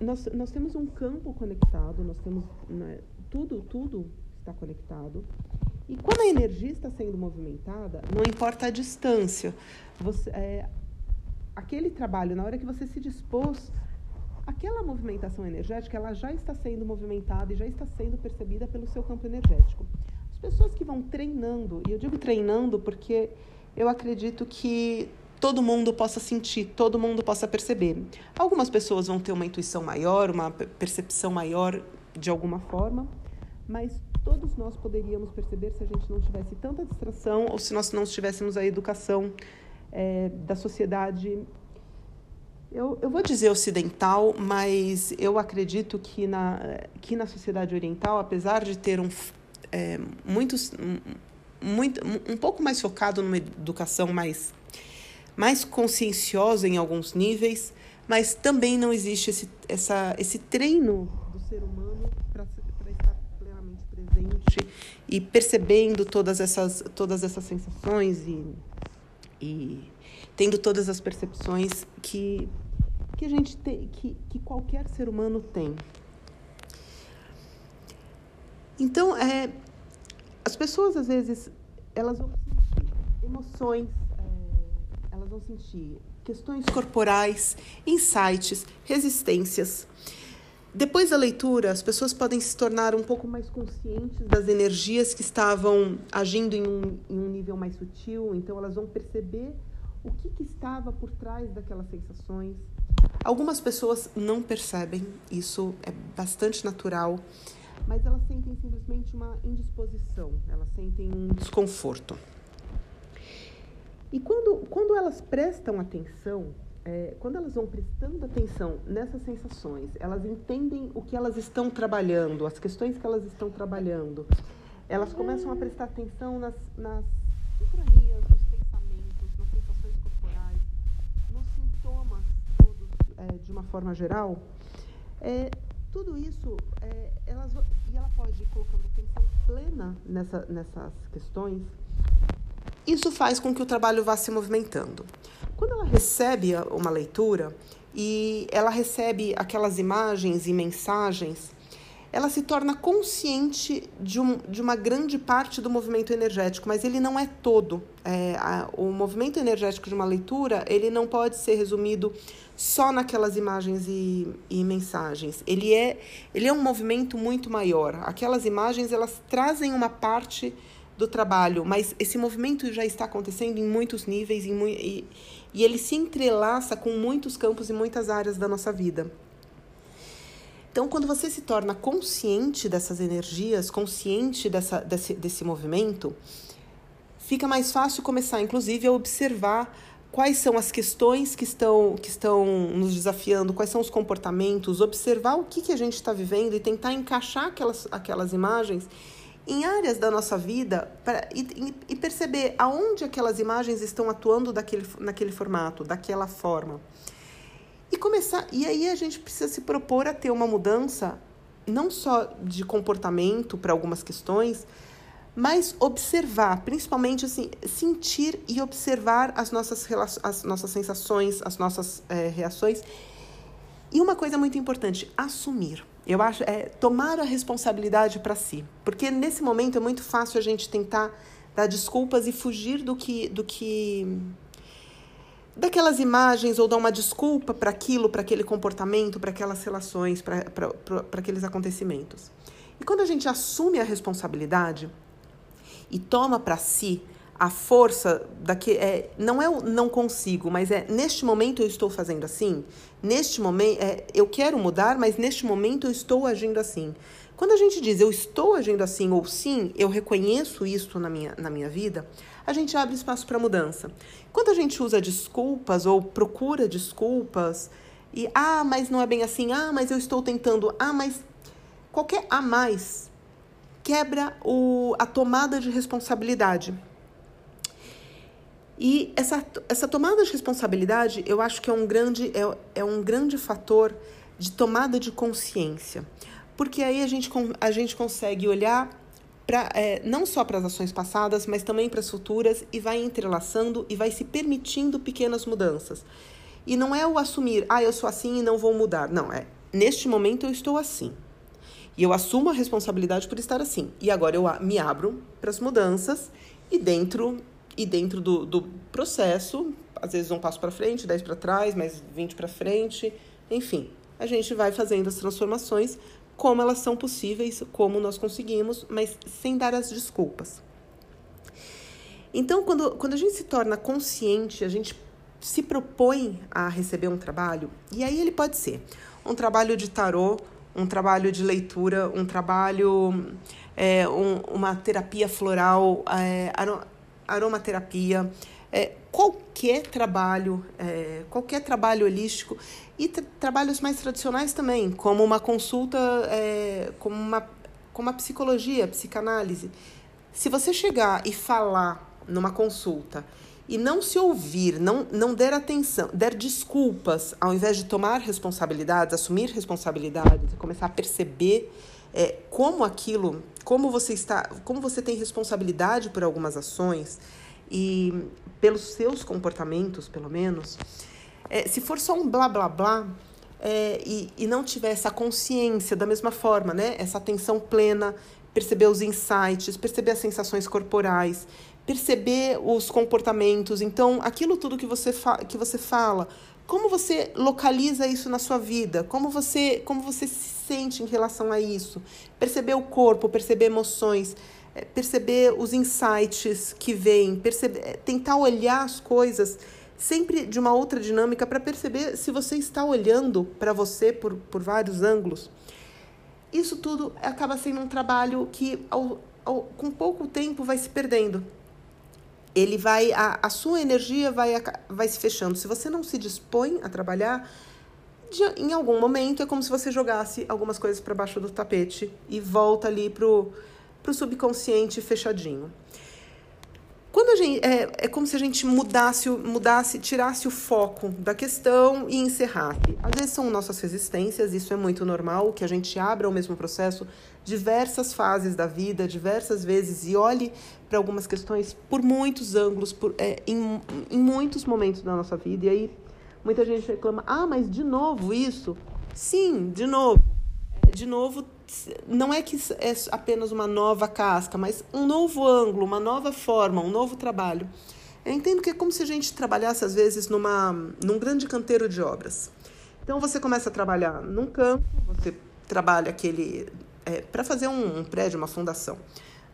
nós, nós temos um campo conectado, nós temos. Né, tudo, tudo está conectado. E quando a energia está sendo movimentada, não importa a distância. Você, é, aquele trabalho, na hora que você se dispôs aquela movimentação energética ela já está sendo movimentada e já está sendo percebida pelo seu campo energético. As pessoas que vão treinando, e eu digo treinando porque eu acredito que todo mundo possa sentir, todo mundo possa perceber. Algumas pessoas vão ter uma intuição maior, uma percepção maior de alguma forma, mas todos nós poderíamos perceber se a gente não tivesse tanta distração ou se nós não tivéssemos a educação é, da sociedade eu, eu vou dizer ocidental, mas eu acredito que na, que na sociedade oriental, apesar de ter um, é, muitos, muito, um pouco mais focado numa educação mais, mais conscienciosa em alguns níveis, mas também não existe esse, essa, esse treino do ser humano para estar plenamente presente e percebendo todas essas, todas essas sensações e, e tendo todas as percepções que que a gente tem, que, que qualquer ser humano tem. Então, é, as pessoas às vezes elas vão sentir emoções, vão sentir questões corporais, insights, resistências. Depois da leitura, as pessoas podem se tornar um pouco mais conscientes das energias que estavam agindo em um, em um nível mais sutil, então elas vão perceber o que, que estava por trás daquelas sensações. Algumas pessoas não percebem, isso é bastante natural, mas elas sentem simplesmente uma indisposição, elas sentem um desconforto. E quando, quando elas prestam atenção, é, quando elas vão prestando atenção nessas sensações, elas entendem o que elas estão trabalhando, as questões que elas estão trabalhando, elas começam a prestar atenção nas, nas sincronias, é, de uma forma geral, é, tudo isso, é, elas, e ela pode ir colocando atenção plena nessa, nessas questões, isso faz com que o trabalho vá se movimentando. Quando ela recebe uma leitura e ela recebe aquelas imagens e mensagens, ela se torna consciente de, um, de uma grande parte do movimento energético, mas ele não é todo. É, a, o movimento energético de uma leitura ele não pode ser resumido só naquelas imagens e, e mensagens. Ele é, ele é um movimento muito maior. Aquelas imagens elas trazem uma parte do trabalho, mas esse movimento já está acontecendo em muitos níveis em, e, e ele se entrelaça com muitos campos e muitas áreas da nossa vida. Então, quando você se torna consciente dessas energias, consciente dessa, desse, desse movimento, fica mais fácil começar, inclusive, a observar quais são as questões que estão, que estão nos desafiando, quais são os comportamentos, observar o que, que a gente está vivendo e tentar encaixar aquelas, aquelas imagens em áreas da nossa vida pra, e, e perceber aonde aquelas imagens estão atuando daquele, naquele formato, daquela forma. E começar, e aí a gente precisa se propor a ter uma mudança não só de comportamento para algumas questões, mas observar, principalmente assim, sentir e observar as nossas, as nossas sensações, as nossas é, reações. E uma coisa muito importante, assumir. Eu acho é tomar a responsabilidade para si, porque nesse momento é muito fácil a gente tentar dar desculpas e fugir do que do que daquelas imagens ou dar uma desculpa para aquilo, para aquele comportamento, para aquelas relações, para aqueles acontecimentos. E quando a gente assume a responsabilidade e toma para si a força daqui é não é o não consigo, mas é neste momento eu estou fazendo assim, neste momento é, eu quero mudar, mas neste momento eu estou agindo assim. Quando a gente diz eu estou agindo assim ou sim, eu reconheço isso na minha, na minha vida, a gente abre espaço para mudança. Quando a gente usa desculpas ou procura desculpas e ah, mas não é bem assim, ah, mas eu estou tentando, ah, mas qualquer a mais quebra o, a tomada de responsabilidade. E essa, essa tomada de responsabilidade, eu acho que é um grande, é, é um grande fator de tomada de consciência. Porque aí a gente, a gente consegue olhar pra, é, não só para as ações passadas, mas também para as futuras e vai entrelaçando e vai se permitindo pequenas mudanças. E não é o assumir, ah, eu sou assim e não vou mudar. Não, é neste momento eu estou assim. E eu assumo a responsabilidade por estar assim. E agora eu me abro para as mudanças e dentro e dentro do, do processo, às vezes um passo para frente, dez para trás, mais 20 para frente, enfim, a gente vai fazendo as transformações como elas são possíveis, como nós conseguimos, mas sem dar as desculpas. Então, quando, quando a gente se torna consciente, a gente se propõe a receber um trabalho, e aí ele pode ser um trabalho de tarô, um trabalho de leitura, um trabalho, é, um, uma terapia floral, é, aromaterapia, é, qualquer trabalho, é, qualquer trabalho holístico e tra trabalhos mais tradicionais também, como uma consulta, é, como, uma, como uma psicologia, psicanálise. Se você chegar e falar numa consulta e não se ouvir, não, não der atenção, der desculpas, ao invés de tomar responsabilidades, assumir responsabilidades, começar a perceber é, como aquilo, como você está, como você tem responsabilidade por algumas ações e pelos seus comportamentos, pelo menos, é, se for só um blá blá blá é, e, e não tiver essa consciência da mesma forma, né, essa atenção plena, perceber os insights, perceber as sensações corporais, perceber os comportamentos, então aquilo tudo que você, que você fala, como você localiza isso na sua vida? Como você, como você se sente em relação a isso? Perceber o corpo, perceber emoções, é, perceber os insights que vêm, perceber, é, tentar olhar as coisas sempre de uma outra dinâmica para perceber se você está olhando para você por, por vários ângulos. Isso tudo acaba sendo um trabalho que, ao, ao, com pouco tempo, vai se perdendo ele vai a, a sua energia vai, vai se fechando. Se você não se dispõe a trabalhar, de, em algum momento é como se você jogasse algumas coisas para baixo do tapete e volta ali pro pro subconsciente fechadinho. Quando a gente, é, é como se a gente mudasse, mudasse, tirasse o foco da questão e encerrasse. Às vezes são nossas resistências, isso é muito normal, que a gente abra o mesmo processo diversas fases da vida, diversas vezes, e olhe para algumas questões por muitos ângulos, por, é, em, em muitos momentos da nossa vida. E aí muita gente reclama: ah, mas de novo isso? Sim, de novo. É, de novo não é que é apenas uma nova casca, mas um novo ângulo, uma nova forma, um novo trabalho. Eu entendo que é como se a gente trabalhasse, às vezes, numa, num grande canteiro de obras. Então, você começa a trabalhar num campo, você trabalha aquele. É, para fazer um, um, prédio, uma fundação.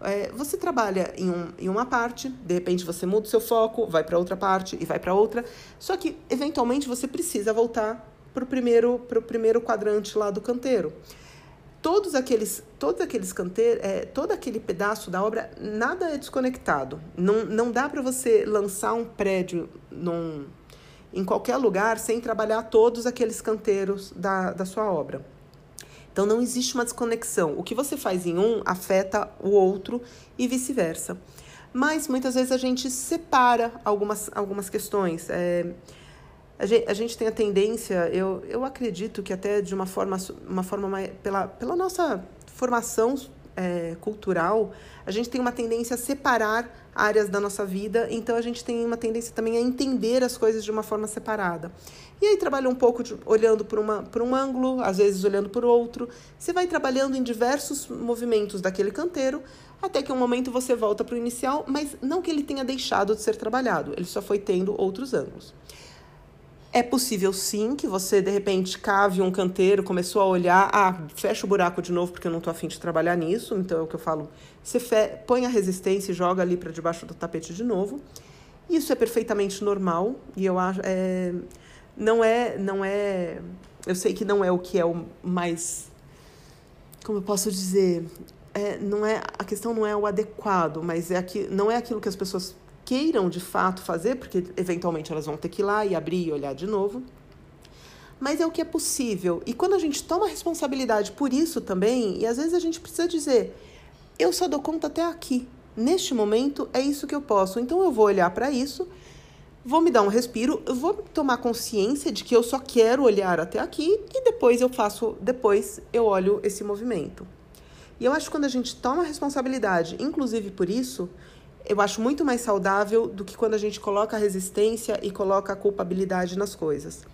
É, você trabalha em, um, em uma parte, de repente você muda o seu foco, vai para outra parte e vai para outra. Só que, eventualmente, você precisa voltar para o primeiro, primeiro quadrante lá do canteiro todos aqueles, todos aqueles canteiros, é, todo aquele pedaço da obra, nada é desconectado. Não, não dá para você lançar um prédio num, em qualquer lugar sem trabalhar todos aqueles canteiros da, da sua obra. Então não existe uma desconexão. O que você faz em um afeta o outro e vice-versa. Mas muitas vezes a gente separa algumas, algumas questões. É, a gente, a gente tem a tendência, eu, eu acredito que até de uma forma, uma forma mais, pela, pela nossa formação é, cultural, a gente tem uma tendência a separar áreas da nossa vida, então a gente tem uma tendência também a entender as coisas de uma forma separada. E aí trabalha um pouco de, olhando por, uma, por um ângulo, às vezes olhando por outro. Você vai trabalhando em diversos movimentos daquele canteiro, até que um momento você volta para o inicial, mas não que ele tenha deixado de ser trabalhado, ele só foi tendo outros ângulos. É possível sim que você de repente cave um canteiro, começou a olhar, ah, fecha o buraco de novo porque eu não estou afim de trabalhar nisso, então é o que eu falo, você põe a resistência e joga ali para debaixo do tapete de novo. Isso é perfeitamente normal e eu acho é... não é não é eu sei que não é o que é o mais como eu posso dizer é, não é a questão não é o adequado, mas é aqui não é aquilo que as pessoas queiram de fato fazer, porque eventualmente elas vão ter que ir lá e abrir e olhar de novo. Mas é o que é possível. E quando a gente toma responsabilidade por isso também, e às vezes a gente precisa dizer: eu só dou conta até aqui. Neste momento é isso que eu posso. Então eu vou olhar para isso, vou me dar um respiro, vou tomar consciência de que eu só quero olhar até aqui e depois eu faço, depois eu olho esse movimento. E eu acho que quando a gente toma responsabilidade, inclusive por isso, eu acho muito mais saudável do que quando a gente coloca resistência e coloca a culpabilidade nas coisas.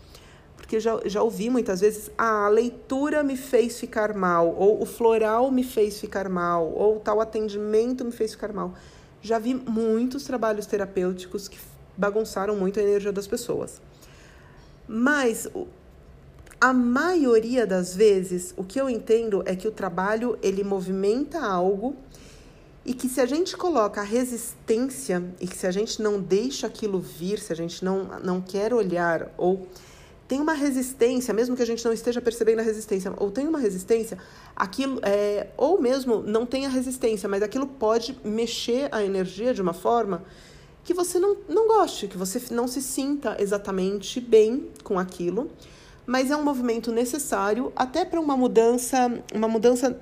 Porque já, já ouvi muitas vezes, ah, a leitura me fez ficar mal, ou o floral me fez ficar mal, ou tal atendimento me fez ficar mal. Já vi muitos trabalhos terapêuticos que bagunçaram muito a energia das pessoas. Mas a maioria das vezes, o que eu entendo é que o trabalho ele movimenta algo e que se a gente coloca a resistência e que se a gente não deixa aquilo vir, se a gente não, não quer olhar ou tem uma resistência, mesmo que a gente não esteja percebendo a resistência, ou tem uma resistência, aquilo é, ou mesmo não tem a resistência, mas aquilo pode mexer a energia de uma forma que você não, não goste, que você não se sinta exatamente bem com aquilo, mas é um movimento necessário até para uma mudança, uma mudança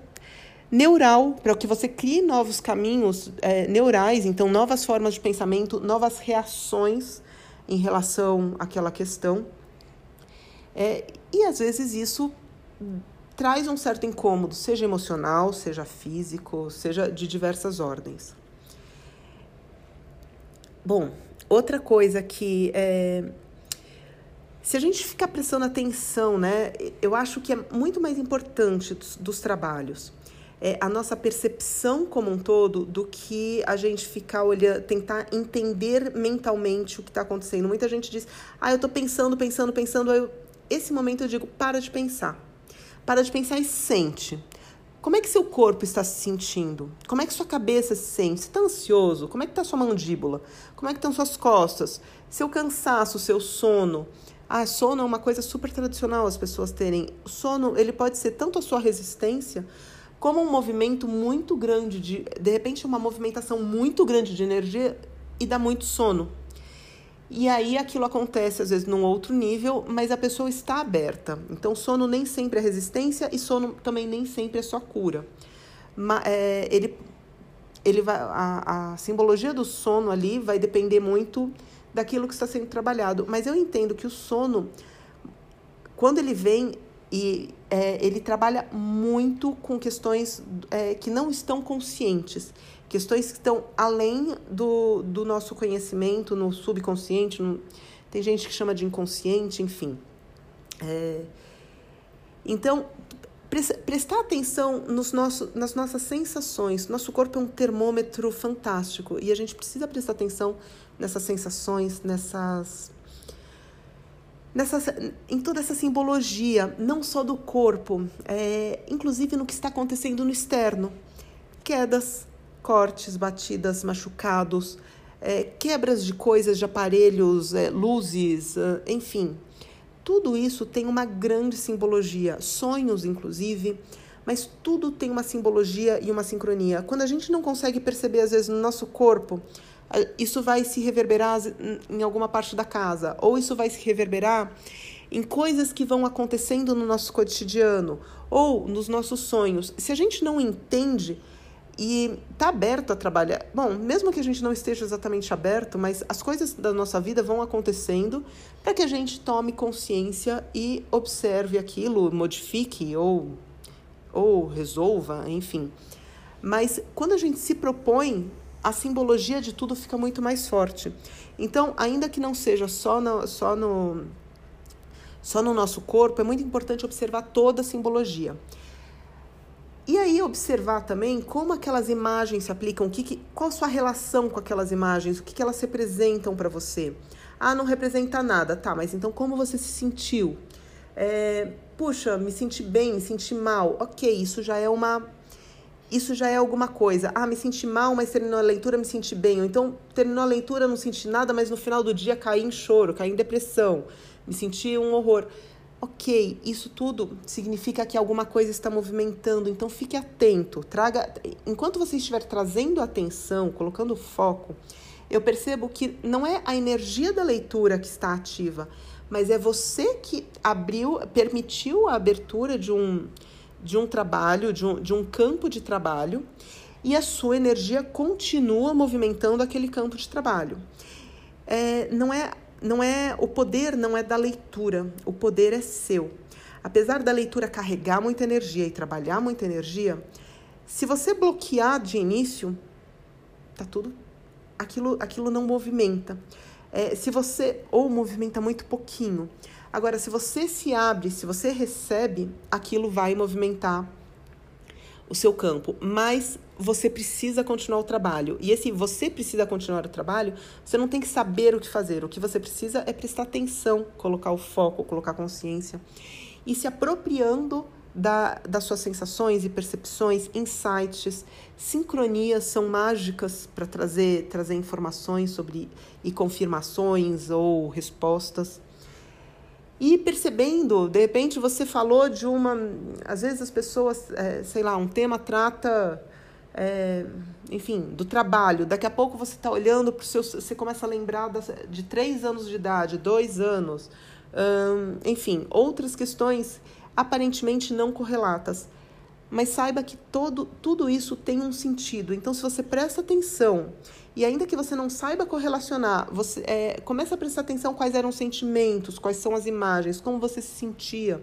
neural, para que você crie novos caminhos é, neurais, então novas formas de pensamento, novas reações em relação àquela questão. É, e às vezes isso traz um certo incômodo, seja emocional, seja físico, seja de diversas ordens. Bom, outra coisa que é, se a gente ficar prestando atenção, né, eu acho que é muito mais importante dos, dos trabalhos é, a nossa percepção como um todo do que a gente ficar olhando, tentar entender mentalmente o que está acontecendo. Muita gente diz, ah, eu estou pensando, pensando, pensando. Eu, esse momento eu digo, para de pensar. Para de pensar e sente. Como é que seu corpo está se sentindo? Como é que sua cabeça se sente? Você está ansioso? Como é que está sua mandíbula? Como é que estão suas costas? Seu cansaço, seu sono. Ah, sono é uma coisa super tradicional as pessoas terem. Sono, ele pode ser tanto a sua resistência como um movimento muito grande de, de repente, uma movimentação muito grande de energia e dá muito sono. E aí aquilo acontece às vezes num outro nível, mas a pessoa está aberta. Então, sono nem sempre é resistência e sono também nem sempre é só cura. Mas, é, ele, ele vai, a, a simbologia do sono ali vai depender muito daquilo que está sendo trabalhado. Mas eu entendo que o sono, quando ele vem, e é, ele trabalha muito com questões é, que não estão conscientes, questões que estão além do, do nosso conhecimento, no subconsciente, no, tem gente que chama de inconsciente, enfim. É, então, prestar atenção nos nosso, nas nossas sensações. Nosso corpo é um termômetro fantástico e a gente precisa prestar atenção nessas sensações, nessas, nessas, em toda essa simbologia, não só do corpo, é, inclusive no que está acontecendo no externo. Quedas, cortes, batidas, machucados, é, quebras de coisas, de aparelhos, é, luzes, é, enfim. Tudo isso tem uma grande simbologia, sonhos, inclusive, mas tudo tem uma simbologia e uma sincronia. Quando a gente não consegue perceber, às vezes, no nosso corpo, isso vai se reverberar em alguma parte da casa, ou isso vai se reverberar em coisas que vão acontecendo no nosso cotidiano, ou nos nossos sonhos. Se a gente não entende, e tá aberto a trabalhar. Bom, mesmo que a gente não esteja exatamente aberto, mas as coisas da nossa vida vão acontecendo para que a gente tome consciência e observe aquilo, modifique ou ou resolva, enfim. Mas quando a gente se propõe, a simbologia de tudo fica muito mais forte. Então, ainda que não seja só no, só no só no nosso corpo, é muito importante observar toda a simbologia. E aí observar também como aquelas imagens se aplicam, que, que, qual a sua relação com aquelas imagens, o que, que elas representam para você. Ah, não representa nada, tá, mas então como você se sentiu? É, puxa, me senti bem, me senti mal. Ok, isso já é uma. Isso já é alguma coisa. Ah, me senti mal, mas terminou a leitura, me senti bem. Ou então, terminou a leitura, não senti nada, mas no final do dia caí em choro, caí em depressão, me senti um horror ok, isso tudo significa que alguma coisa está movimentando, então fique atento, traga, enquanto você estiver trazendo atenção, colocando foco, eu percebo que não é a energia da leitura que está ativa, mas é você que abriu, permitiu a abertura de um, de um trabalho, de um, de um campo de trabalho, e a sua energia continua movimentando aquele campo de trabalho. É, não é não é o poder não é da leitura, o poder é seu. Apesar da leitura carregar muita energia e trabalhar muita energia, se você bloquear de início, tá tudo aquilo aquilo não movimenta. É, se você ou movimenta muito pouquinho. Agora, se você se abre, se você recebe, aquilo vai movimentar o seu campo, mas você precisa continuar o trabalho. E esse você precisa continuar o trabalho, você não tem que saber o que fazer. O que você precisa é prestar atenção, colocar o foco, colocar consciência e se apropriando da, das suas sensações e percepções, insights, sincronias são mágicas para trazer, trazer informações sobre e confirmações ou respostas. E percebendo, de repente você falou de uma. Às vezes as pessoas, é, sei lá, um tema trata, é, enfim, do trabalho. Daqui a pouco você está olhando para o seu. Você começa a lembrar das, de três anos de idade, dois anos, hum, enfim, outras questões aparentemente não correlatas. Mas saiba que todo, tudo isso tem um sentido. Então, se você presta atenção e ainda que você não saiba correlacionar, você é, começa a prestar atenção quais eram os sentimentos, quais são as imagens, como você se sentia.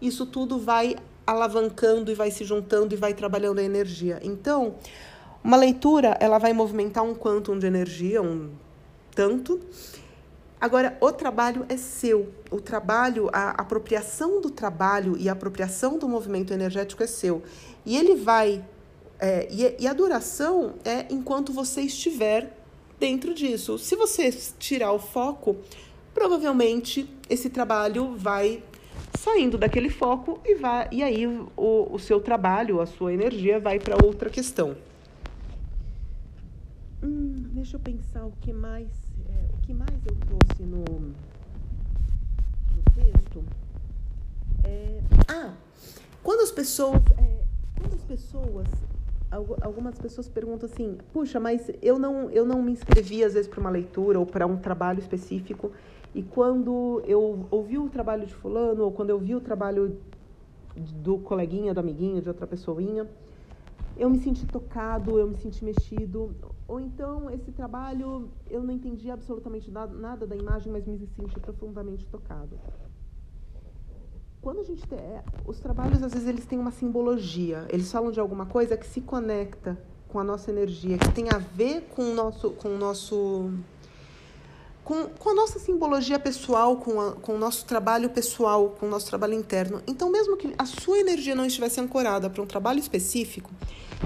Isso tudo vai alavancando e vai se juntando e vai trabalhando a energia. Então, uma leitura, ela vai movimentar um quantum de energia, um tanto. Agora, o trabalho é seu. O trabalho, a apropriação do trabalho e a apropriação do movimento energético é seu. E ele vai é, e, e a duração é enquanto você estiver dentro disso. Se você tirar o foco, provavelmente esse trabalho vai saindo daquele foco e vai e aí o, o seu trabalho, a sua energia vai para outra questão. Hum, deixa eu pensar o que mais é, o que mais eu trouxe no, no texto. É, ah, quando as pessoas é, quando as pessoas algumas pessoas perguntam assim: puxa, mas eu não, eu não me inscrevi às vezes para uma leitura ou para um trabalho específico, e quando eu ouvi o trabalho de Fulano, ou quando eu vi o trabalho do coleguinha, do amiguinho, de outra pessoinha, eu me senti tocado, eu me senti mexido. Ou então, esse trabalho, eu não entendi absolutamente nada, da imagem, mas me senti profundamente tocado quando a gente tem, é, os trabalhos às vezes eles têm uma simbologia, eles falam de alguma coisa que se conecta com a nossa energia, que tem a ver com o nosso com o nosso com, com a nossa simbologia pessoal, com, a, com o nosso trabalho pessoal, com o nosso trabalho interno. Então, mesmo que a sua energia não estivesse ancorada para um trabalho específico,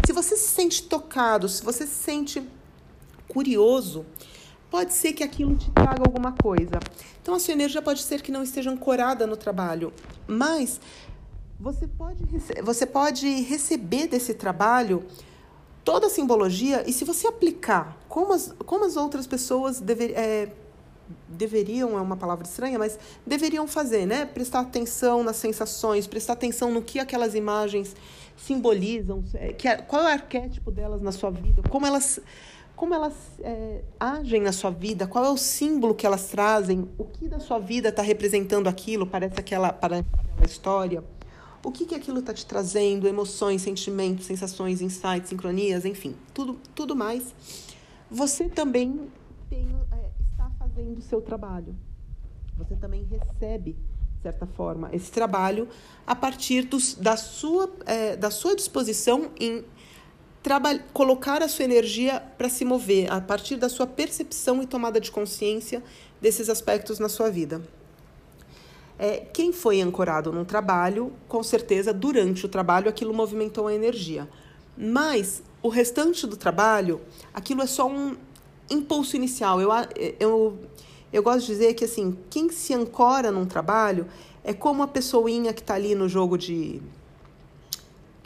se você se sente tocado, se você se sente curioso, pode ser que aquilo te traga alguma coisa. Então, a sua energia pode ser que não esteja ancorada no trabalho, mas você pode, você pode receber desse trabalho toda a simbologia e se você aplicar como as, como as outras pessoas é, deveriam, é uma palavra estranha, mas deveriam fazer, né? Prestar atenção nas sensações, prestar atenção no que aquelas imagens simbolizam, é, que, qual é o arquétipo delas na sua vida, como elas, como elas é, agem na sua vida, qual é o símbolo que elas trazem, o que da sua vida está representando aquilo, parece aquela, parece aquela história. O que, que aquilo está te trazendo, emoções, sentimentos, sensações, insights, sincronias, enfim, tudo, tudo mais. Você também tem fazendo o seu trabalho. Você também recebe, de certa forma, esse trabalho a partir dos, da, sua, é, da sua disposição em colocar a sua energia para se mover, a partir da sua percepção e tomada de consciência desses aspectos na sua vida. É, quem foi ancorado num trabalho, com certeza, durante o trabalho, aquilo movimentou a energia. Mas o restante do trabalho, aquilo é só um, impulso inicial. Eu, eu, eu gosto de dizer que assim, quem se ancora num trabalho é como a pessoinha que está ali no jogo de.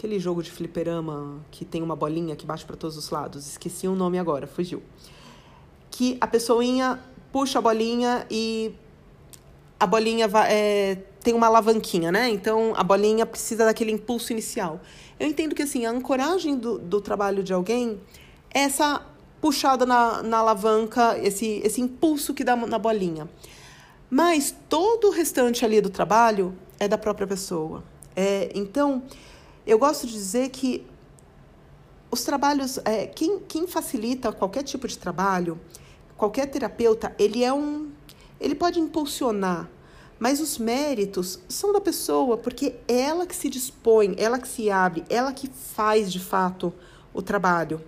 Aquele jogo de fliperama que tem uma bolinha que bate para todos os lados. Esqueci o nome agora, fugiu. Que a pessoinha puxa a bolinha e a bolinha vai, é, tem uma alavanquinha, né? Então a bolinha precisa daquele impulso inicial. Eu entendo que assim, a ancoragem do, do trabalho de alguém é essa puxada na, na alavanca, esse, esse impulso que dá na bolinha. Mas todo o restante ali do trabalho é da própria pessoa. É, então, eu gosto de dizer que os trabalhos, é, quem, quem facilita qualquer tipo de trabalho, qualquer terapeuta, ele é um, ele pode impulsionar, mas os méritos são da pessoa, porque é ela que se dispõe, ela que se abre, ela que faz de fato o trabalho.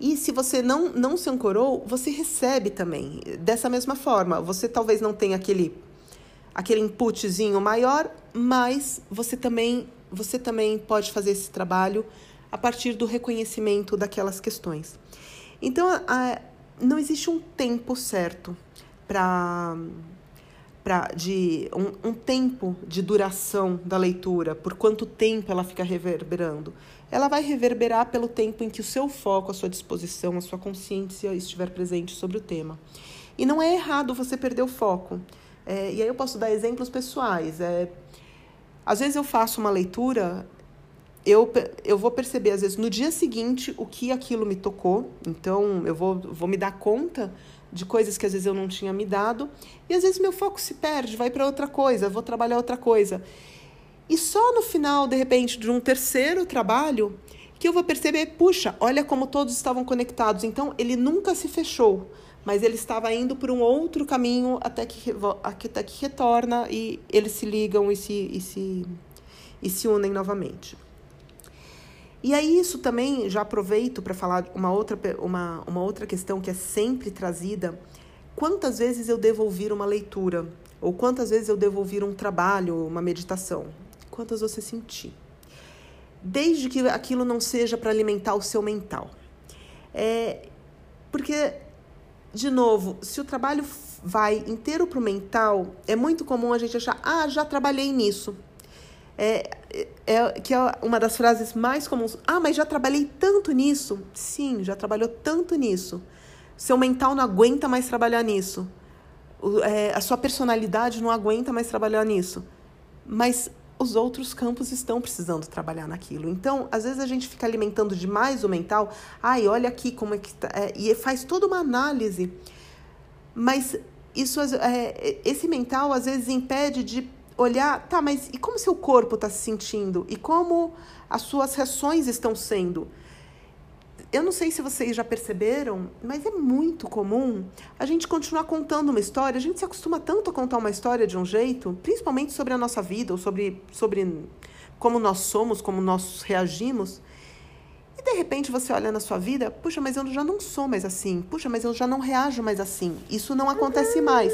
E se você não, não se ancorou, você recebe também. Dessa mesma forma, você talvez não tenha aquele, aquele inputzinho maior, mas você também, você também pode fazer esse trabalho a partir do reconhecimento daquelas questões. Então, a, não existe um tempo certo para pra, de um, um, tempo de duração da leitura, por quanto tempo ela fica reverberando. Ela vai reverberar pelo tempo em que o seu foco, a sua disposição, a sua consciência estiver presente sobre o tema. E não é errado você perder o foco. É, e aí eu posso dar exemplos pessoais. É, às vezes eu faço uma leitura, eu, eu vou perceber, às vezes, no dia seguinte, o que aquilo me tocou. Então, eu vou, vou me dar conta de coisas que às vezes eu não tinha me dado, e às vezes meu foco se perde, vai para outra coisa, vou trabalhar outra coisa. E só no final, de repente, de um terceiro trabalho, que eu vou perceber, puxa, olha como todos estavam conectados. Então, ele nunca se fechou, mas ele estava indo por um outro caminho até que, até que retorna e eles se ligam e se, e se, e se unem novamente. E aí isso também já aproveito para falar uma outra, uma, uma outra questão que é sempre trazida. Quantas vezes eu devo ouvir uma leitura? Ou quantas vezes eu devo ouvir um trabalho, uma meditação? Quantas você sentir? Desde que aquilo não seja para alimentar o seu mental. É, porque, de novo, se o trabalho vai inteiro para o mental, é muito comum a gente achar, ah, já trabalhei nisso é, é, que é uma das frases mais comuns. Ah, mas já trabalhei tanto nisso. Sim, já trabalhou tanto nisso. Seu mental não aguenta mais trabalhar nisso. É, a sua personalidade não aguenta mais trabalhar nisso. Mas os outros campos estão precisando trabalhar naquilo. Então, às vezes a gente fica alimentando demais o mental. Ai, olha aqui como é que tá. É, e faz toda uma análise. Mas isso, é, esse mental às vezes impede de olhar, tá, mas e como seu corpo está se sentindo? E como as suas reações estão sendo? Eu não sei se vocês já perceberam, mas é muito comum a gente continuar contando uma história. A gente se acostuma tanto a contar uma história de um jeito, principalmente sobre a nossa vida, ou sobre, sobre como nós somos, como nós reagimos. E de repente você olha na sua vida, puxa, mas eu já não sou mais assim. Puxa, mas eu já não reajo mais assim. Isso não acontece mais.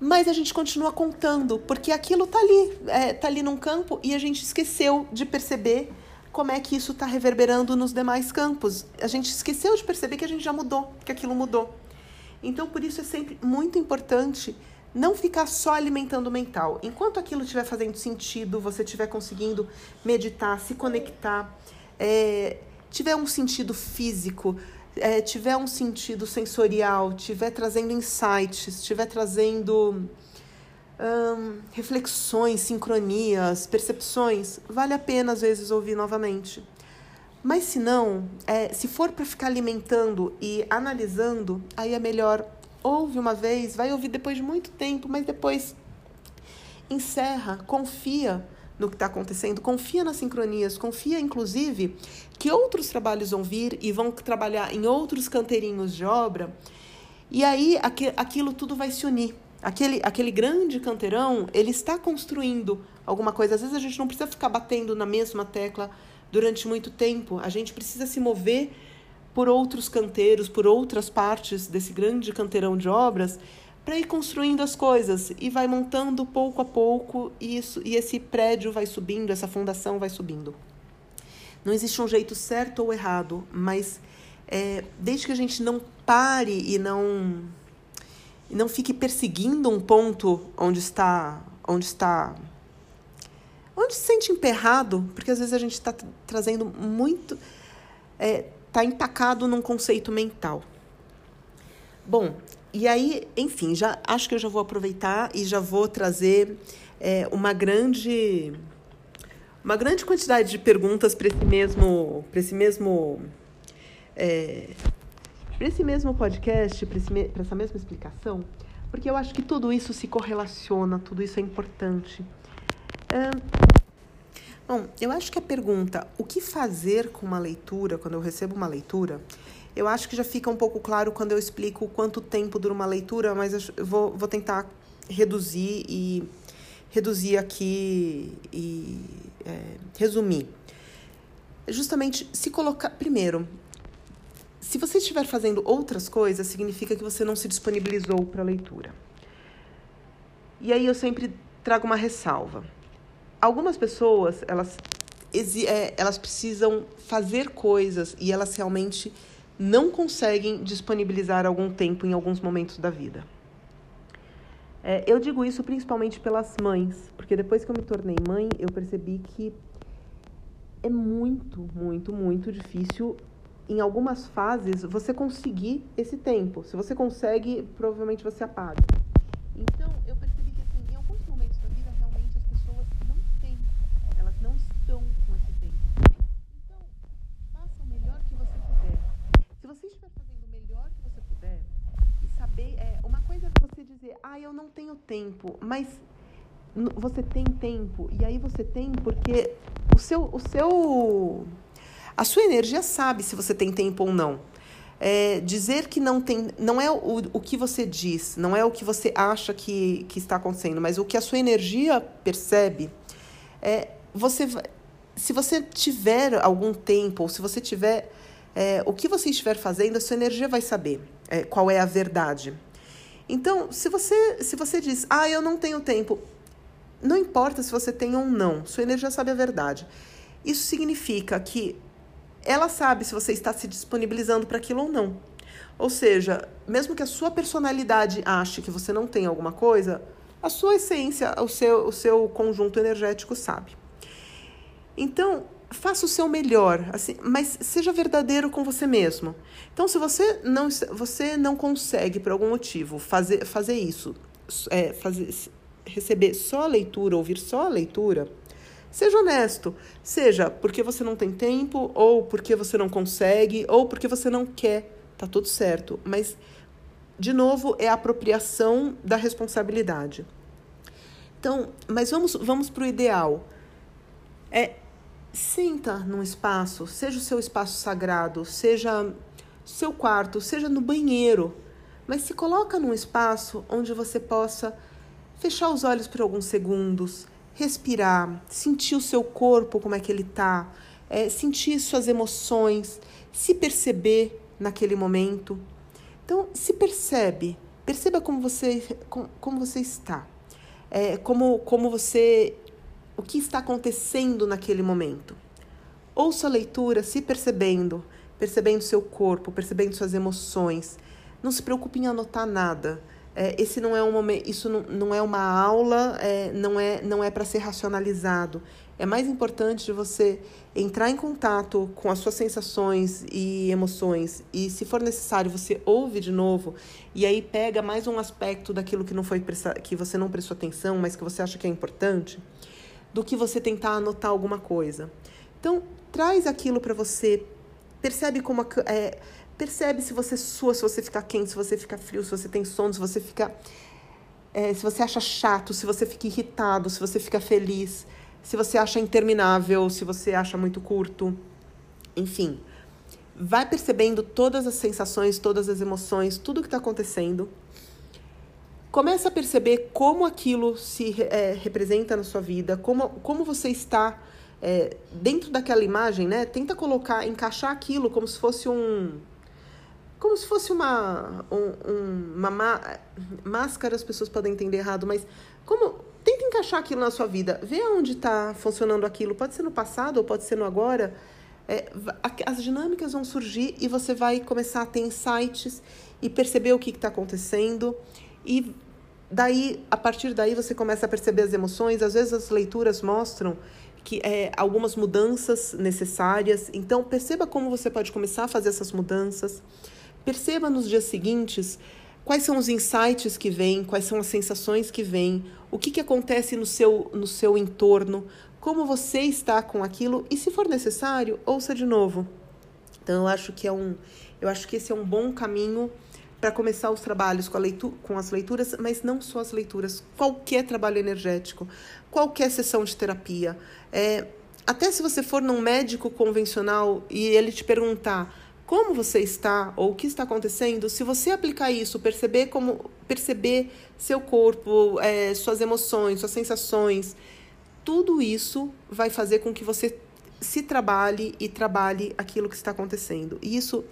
Mas a gente continua contando, porque aquilo tá ali, é, tá ali num campo e a gente esqueceu de perceber como é que isso está reverberando nos demais campos. A gente esqueceu de perceber que a gente já mudou, que aquilo mudou. Então, por isso é sempre muito importante não ficar só alimentando o mental. Enquanto aquilo estiver fazendo sentido, você estiver conseguindo meditar, se conectar, é, tiver um sentido físico, é, tiver um sentido sensorial, tiver trazendo insights, estiver trazendo hum, reflexões, sincronias, percepções, vale a pena às vezes ouvir novamente. Mas se não, é, se for para ficar alimentando e analisando, aí é melhor ouve uma vez, vai ouvir depois de muito tempo, mas depois encerra, confia no que está acontecendo, confia nas sincronias, confia inclusive que outros trabalhos vão vir e vão trabalhar em outros canteirinhos de obra, e aí aquilo tudo vai se unir. Aquele, aquele grande canteirão, ele está construindo alguma coisa. Às vezes a gente não precisa ficar batendo na mesma tecla durante muito tempo. A gente precisa se mover por outros canteiros, por outras partes desse grande canteirão de obras, para ir construindo as coisas e vai montando pouco a pouco e, isso, e esse prédio vai subindo, essa fundação vai subindo. Não existe um jeito certo ou errado, mas é, desde que a gente não pare e não e não fique perseguindo um ponto onde está onde está onde se sente emperrado, porque às vezes a gente está trazendo muito é, está empacado num conceito mental. Bom, e aí, enfim, já acho que eu já vou aproveitar e já vou trazer é, uma grande uma grande quantidade de perguntas para esse mesmo para esse mesmo é, para esse mesmo podcast, para essa mesma explicação, porque eu acho que tudo isso se correlaciona, tudo isso é importante. É, Bom, eu acho que a pergunta o que fazer com uma leitura, quando eu recebo uma leitura, eu acho que já fica um pouco claro quando eu explico quanto tempo dura uma leitura, mas eu vou, vou tentar reduzir e reduzir aqui e é, resumir. Justamente se colocar. Primeiro, se você estiver fazendo outras coisas, significa que você não se disponibilizou para a leitura. E aí eu sempre trago uma ressalva algumas pessoas, elas, é, elas precisam fazer coisas e elas realmente não conseguem disponibilizar algum tempo em alguns momentos da vida. É, eu digo isso principalmente pelas mães, porque depois que eu me tornei mãe, eu percebi que é muito, muito, muito difícil em algumas fases você conseguir esse tempo. Se você consegue, provavelmente você apaga. Então, eu percebi que assim, em alguns momentos da vida realmente as pessoas não têm, elas não estão com esse tempo. Então, faça o melhor que você puder. Se você estiver fazendo o melhor que você puder e saber, é, uma coisa é você dizer, ah, eu não tenho tempo, mas você tem tempo e aí você tem porque o seu, o seu, a sua energia sabe se você tem tempo ou não é, dizer que não tem, não é o, o que você diz, não é o que você acha que, que está acontecendo, mas o que a sua energia percebe. É, você, se você tiver algum tempo, ou se você tiver é, o que você estiver fazendo, a sua energia vai saber é, qual é a verdade. Então, se você, se você diz, ah, eu não tenho tempo, não importa se você tem ou não, sua energia sabe a verdade. Isso significa que ela sabe se você está se disponibilizando para aquilo ou não. Ou seja, mesmo que a sua personalidade ache que você não tem alguma coisa, a sua essência, o seu, o seu conjunto energético sabe. Então, faça o seu melhor, assim, mas seja verdadeiro com você mesmo. Então, se você não, você não consegue, por algum motivo, fazer, fazer isso, é, fazer, receber só a leitura, ouvir só a leitura, Seja honesto. Seja porque você não tem tempo, ou porque você não consegue, ou porque você não quer. Tá tudo certo. Mas, de novo, é a apropriação da responsabilidade. Então, mas vamos, vamos para o ideal. É, senta num espaço, seja o seu espaço sagrado, seja seu quarto, seja no banheiro, mas se coloca num espaço onde você possa fechar os olhos por alguns segundos, respirar, sentir o seu corpo, como é que ele está, é, sentir suas emoções, se perceber naquele momento. Então, se percebe, perceba como você, como, como você está, é, como, como você, o que está acontecendo naquele momento. Ouça a leitura se percebendo, percebendo seu corpo, percebendo suas emoções. Não se preocupe em anotar nada. É, esse não é um momento, isso não, não é uma aula, é, não é, não é para ser racionalizado. É mais importante você entrar em contato com as suas sensações e emoções e, se for necessário, você ouve de novo e aí pega mais um aspecto daquilo que não foi que você não prestou atenção, mas que você acha que é importante, do que você tentar anotar alguma coisa. Então, traz aquilo para você, percebe como é, percebe se você sua, se você fica quente, se você fica frio, se você tem sono, se você fica é, se você acha chato, se você fica irritado, se você fica feliz se você acha interminável, se você acha muito curto, enfim. Vai percebendo todas as sensações, todas as emoções, tudo que está acontecendo. Começa a perceber como aquilo se é, representa na sua vida, como, como você está é, dentro daquela imagem, né? Tenta colocar, encaixar aquilo como se fosse um. Como se fosse uma, um, um, uma máscara, as pessoas podem entender errado, mas como tenta encaixar aquilo na sua vida. Vê onde está funcionando aquilo. Pode ser no passado ou pode ser no agora. É, as dinâmicas vão surgir e você vai começar a ter insights e perceber o que está acontecendo. E daí, a partir daí, você começa a perceber as emoções. Às vezes as leituras mostram que é, algumas mudanças necessárias. Então, perceba como você pode começar a fazer essas mudanças. Perceba nos dias seguintes Quais são os insights que vêm? Quais são as sensações que vêm? O que, que acontece no seu, no seu entorno? Como você está com aquilo? E se for necessário, ouça de novo. Então eu acho que é um, eu acho que esse é um bom caminho para começar os trabalhos com, a leitura, com as leituras, mas não só as leituras, qualquer trabalho energético, qualquer sessão de terapia. É, até se você for num médico convencional e ele te perguntar como você está ou o que está acontecendo, se você aplicar isso, perceber como perceber seu corpo, é, suas emoções, suas sensações, tudo isso vai fazer com que você se trabalhe e trabalhe aquilo que está acontecendo. E isso,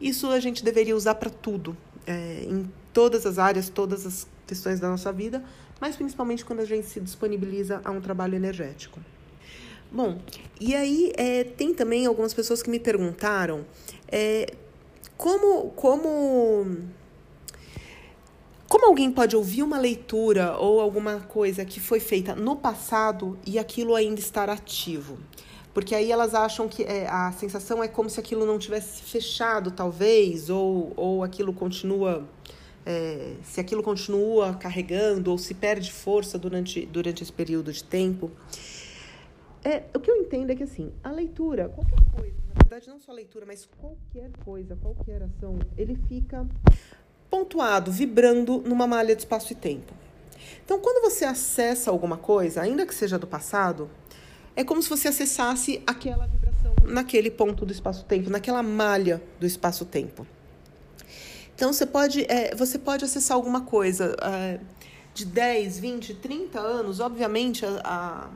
isso a gente deveria usar para tudo, é, em todas as áreas, todas as questões da nossa vida, mas principalmente quando a gente se disponibiliza a um trabalho energético. Bom, e aí é, tem também algumas pessoas que me perguntaram é, como, como, como alguém pode ouvir uma leitura ou alguma coisa que foi feita no passado e aquilo ainda estar ativo? Porque aí elas acham que é, a sensação é como se aquilo não tivesse fechado, talvez, ou, ou aquilo continua. É, se aquilo continua carregando ou se perde força durante, durante esse período de tempo. É, o que eu entendo é que assim, a leitura, qualquer coisa, na verdade não só a leitura, mas qualquer coisa, qualquer ação, ele fica pontuado, vibrando numa malha de espaço e tempo. Então, quando você acessa alguma coisa, ainda que seja do passado, é como se você acessasse aquela vibração naquele ponto do espaço-tempo, naquela malha do espaço-tempo. Então, você pode, é, você pode acessar alguma coisa é, de 10, 20, 30 anos, obviamente a, a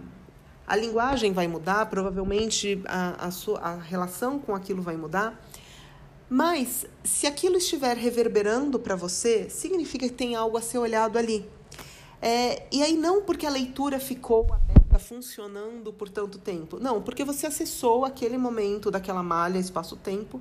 a linguagem vai mudar, provavelmente a, a, sua, a relação com aquilo vai mudar. Mas se aquilo estiver reverberando para você, significa que tem algo a ser olhado ali. É, e aí não porque a leitura ficou aberta, funcionando por tanto tempo. Não, porque você acessou aquele momento daquela malha espaço-tempo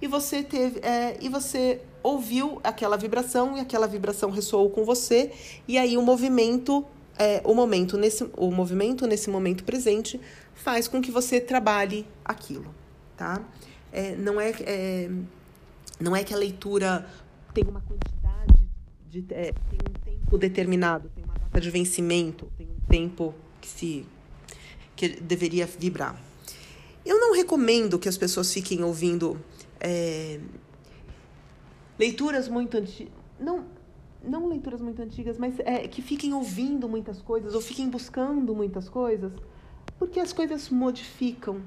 e você teve é, e você ouviu aquela vibração e aquela vibração ressoou com você e aí o movimento é, o momento nesse o movimento nesse momento presente faz com que você trabalhe aquilo, tá? É, não é, é, não é que a leitura tem uma quantidade de é, tem um tempo determinado, tem uma data de vencimento, tem um tempo que se que deveria vibrar. Eu não recomendo que as pessoas fiquem ouvindo é, leituras muito antigas. Não, não leituras muito antigas, mas é, que fiquem ouvindo muitas coisas ou fiquem buscando muitas coisas, porque as coisas modificam.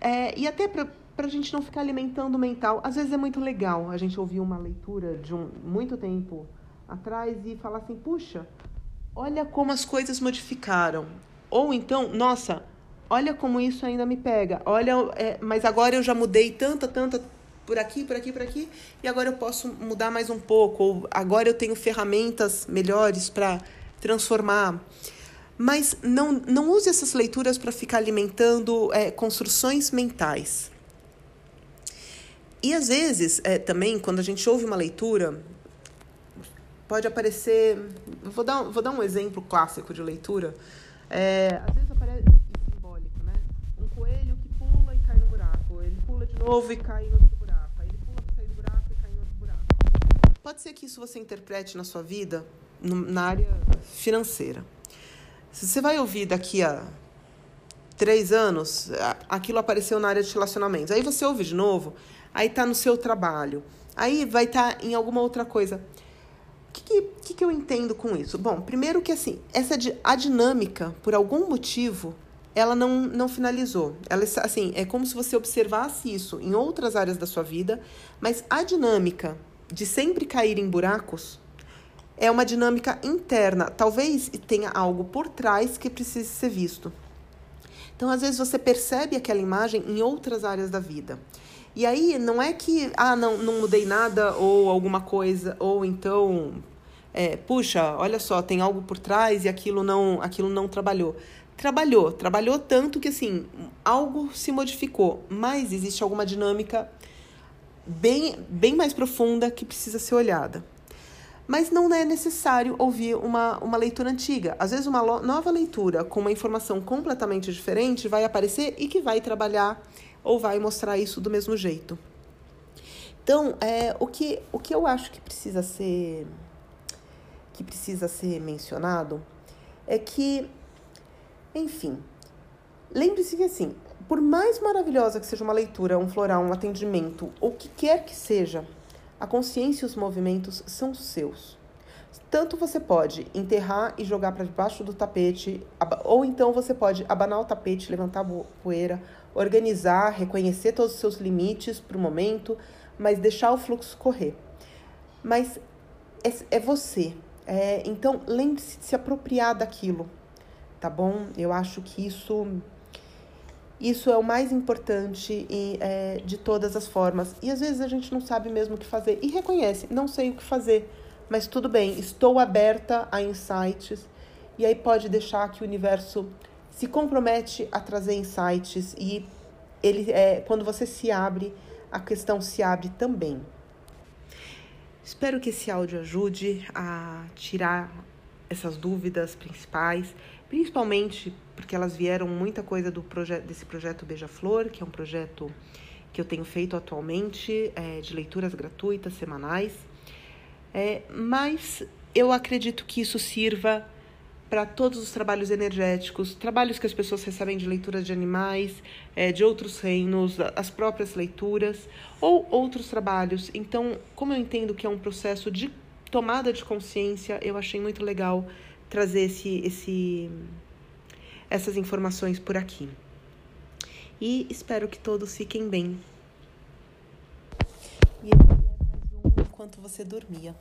É, e até para a gente não ficar alimentando o mental, às vezes é muito legal a gente ouvir uma leitura de um, muito tempo atrás e falar assim: puxa, olha como as coisas modificaram. Ou então, nossa, olha como isso ainda me pega. Olha, é, mas agora eu já mudei tanta, tanta por aqui, por aqui, por aqui, e agora eu posso mudar mais um pouco, ou agora eu tenho ferramentas melhores para transformar. Mas não, não use essas leituras para ficar alimentando é, construções mentais. E às vezes, é, também, quando a gente ouve uma leitura, pode aparecer. Vou dar, vou dar um exemplo clássico de leitura. É, às vezes aparece simbólico, né? Um coelho que pula e cai no buraco. Ele pula de novo e cai em Pode ser que isso você interprete na sua vida na área financeira. Se você vai ouvir daqui a três anos, aquilo apareceu na área de relacionamentos. Aí você ouve de novo, aí tá no seu trabalho, aí vai estar tá em alguma outra coisa. O que, que, que, eu entendo com isso? Bom, primeiro que assim, essa a dinâmica, por algum motivo, ela não, não finalizou. Ela assim, é como se você observasse isso em outras áreas da sua vida, mas a dinâmica de sempre cair em buracos é uma dinâmica interna. Talvez tenha algo por trás que precise ser visto. Então, às vezes, você percebe aquela imagem em outras áreas da vida. E aí, não é que, ah, não, não mudei nada ou alguma coisa, ou então, é, puxa, olha só, tem algo por trás e aquilo não, aquilo não trabalhou. Trabalhou, trabalhou tanto que, assim, algo se modificou, mas existe alguma dinâmica bem, bem mais profunda que precisa ser olhada. Mas não é necessário ouvir uma, uma leitura antiga. Às vezes, uma nova leitura com uma informação completamente diferente vai aparecer e que vai trabalhar ou vai mostrar isso do mesmo jeito. Então, é, o, que, o que eu acho que precisa ser que precisa ser mencionado é que, enfim, lembre-se que assim, por mais maravilhosa que seja uma leitura, um floral, um atendimento, ou o que quer que seja, a consciência e os movimentos são seus. Tanto você pode enterrar e jogar para debaixo do tapete, ou então você pode abanar o tapete, levantar a poeira, organizar, reconhecer todos os seus limites para o momento, mas deixar o fluxo correr. Mas é, é você. É, então, lembre-se de se apropriar daquilo, tá bom? Eu acho que isso isso é o mais importante e, é, de todas as formas. E às vezes a gente não sabe mesmo o que fazer e reconhece, não sei o que fazer, mas tudo bem, estou aberta a insights. E aí pode deixar que o universo se compromete a trazer insights e ele é, quando você se abre, a questão se abre também. Espero que esse áudio ajude a tirar essas dúvidas principais, principalmente porque elas vieram muita coisa do projeto desse projeto Beija-Flor, que é um projeto que eu tenho feito atualmente é, de leituras gratuitas semanais. É, mas eu acredito que isso sirva para todos os trabalhos energéticos, trabalhos que as pessoas recebem de leituras de animais, é, de outros reinos, as próprias leituras ou outros trabalhos. Então, como eu entendo que é um processo de tomada de consciência, eu achei muito legal trazer esse, esse essas informações por aqui. E espero que todos fiquem bem. E é mais um enquanto você dormia.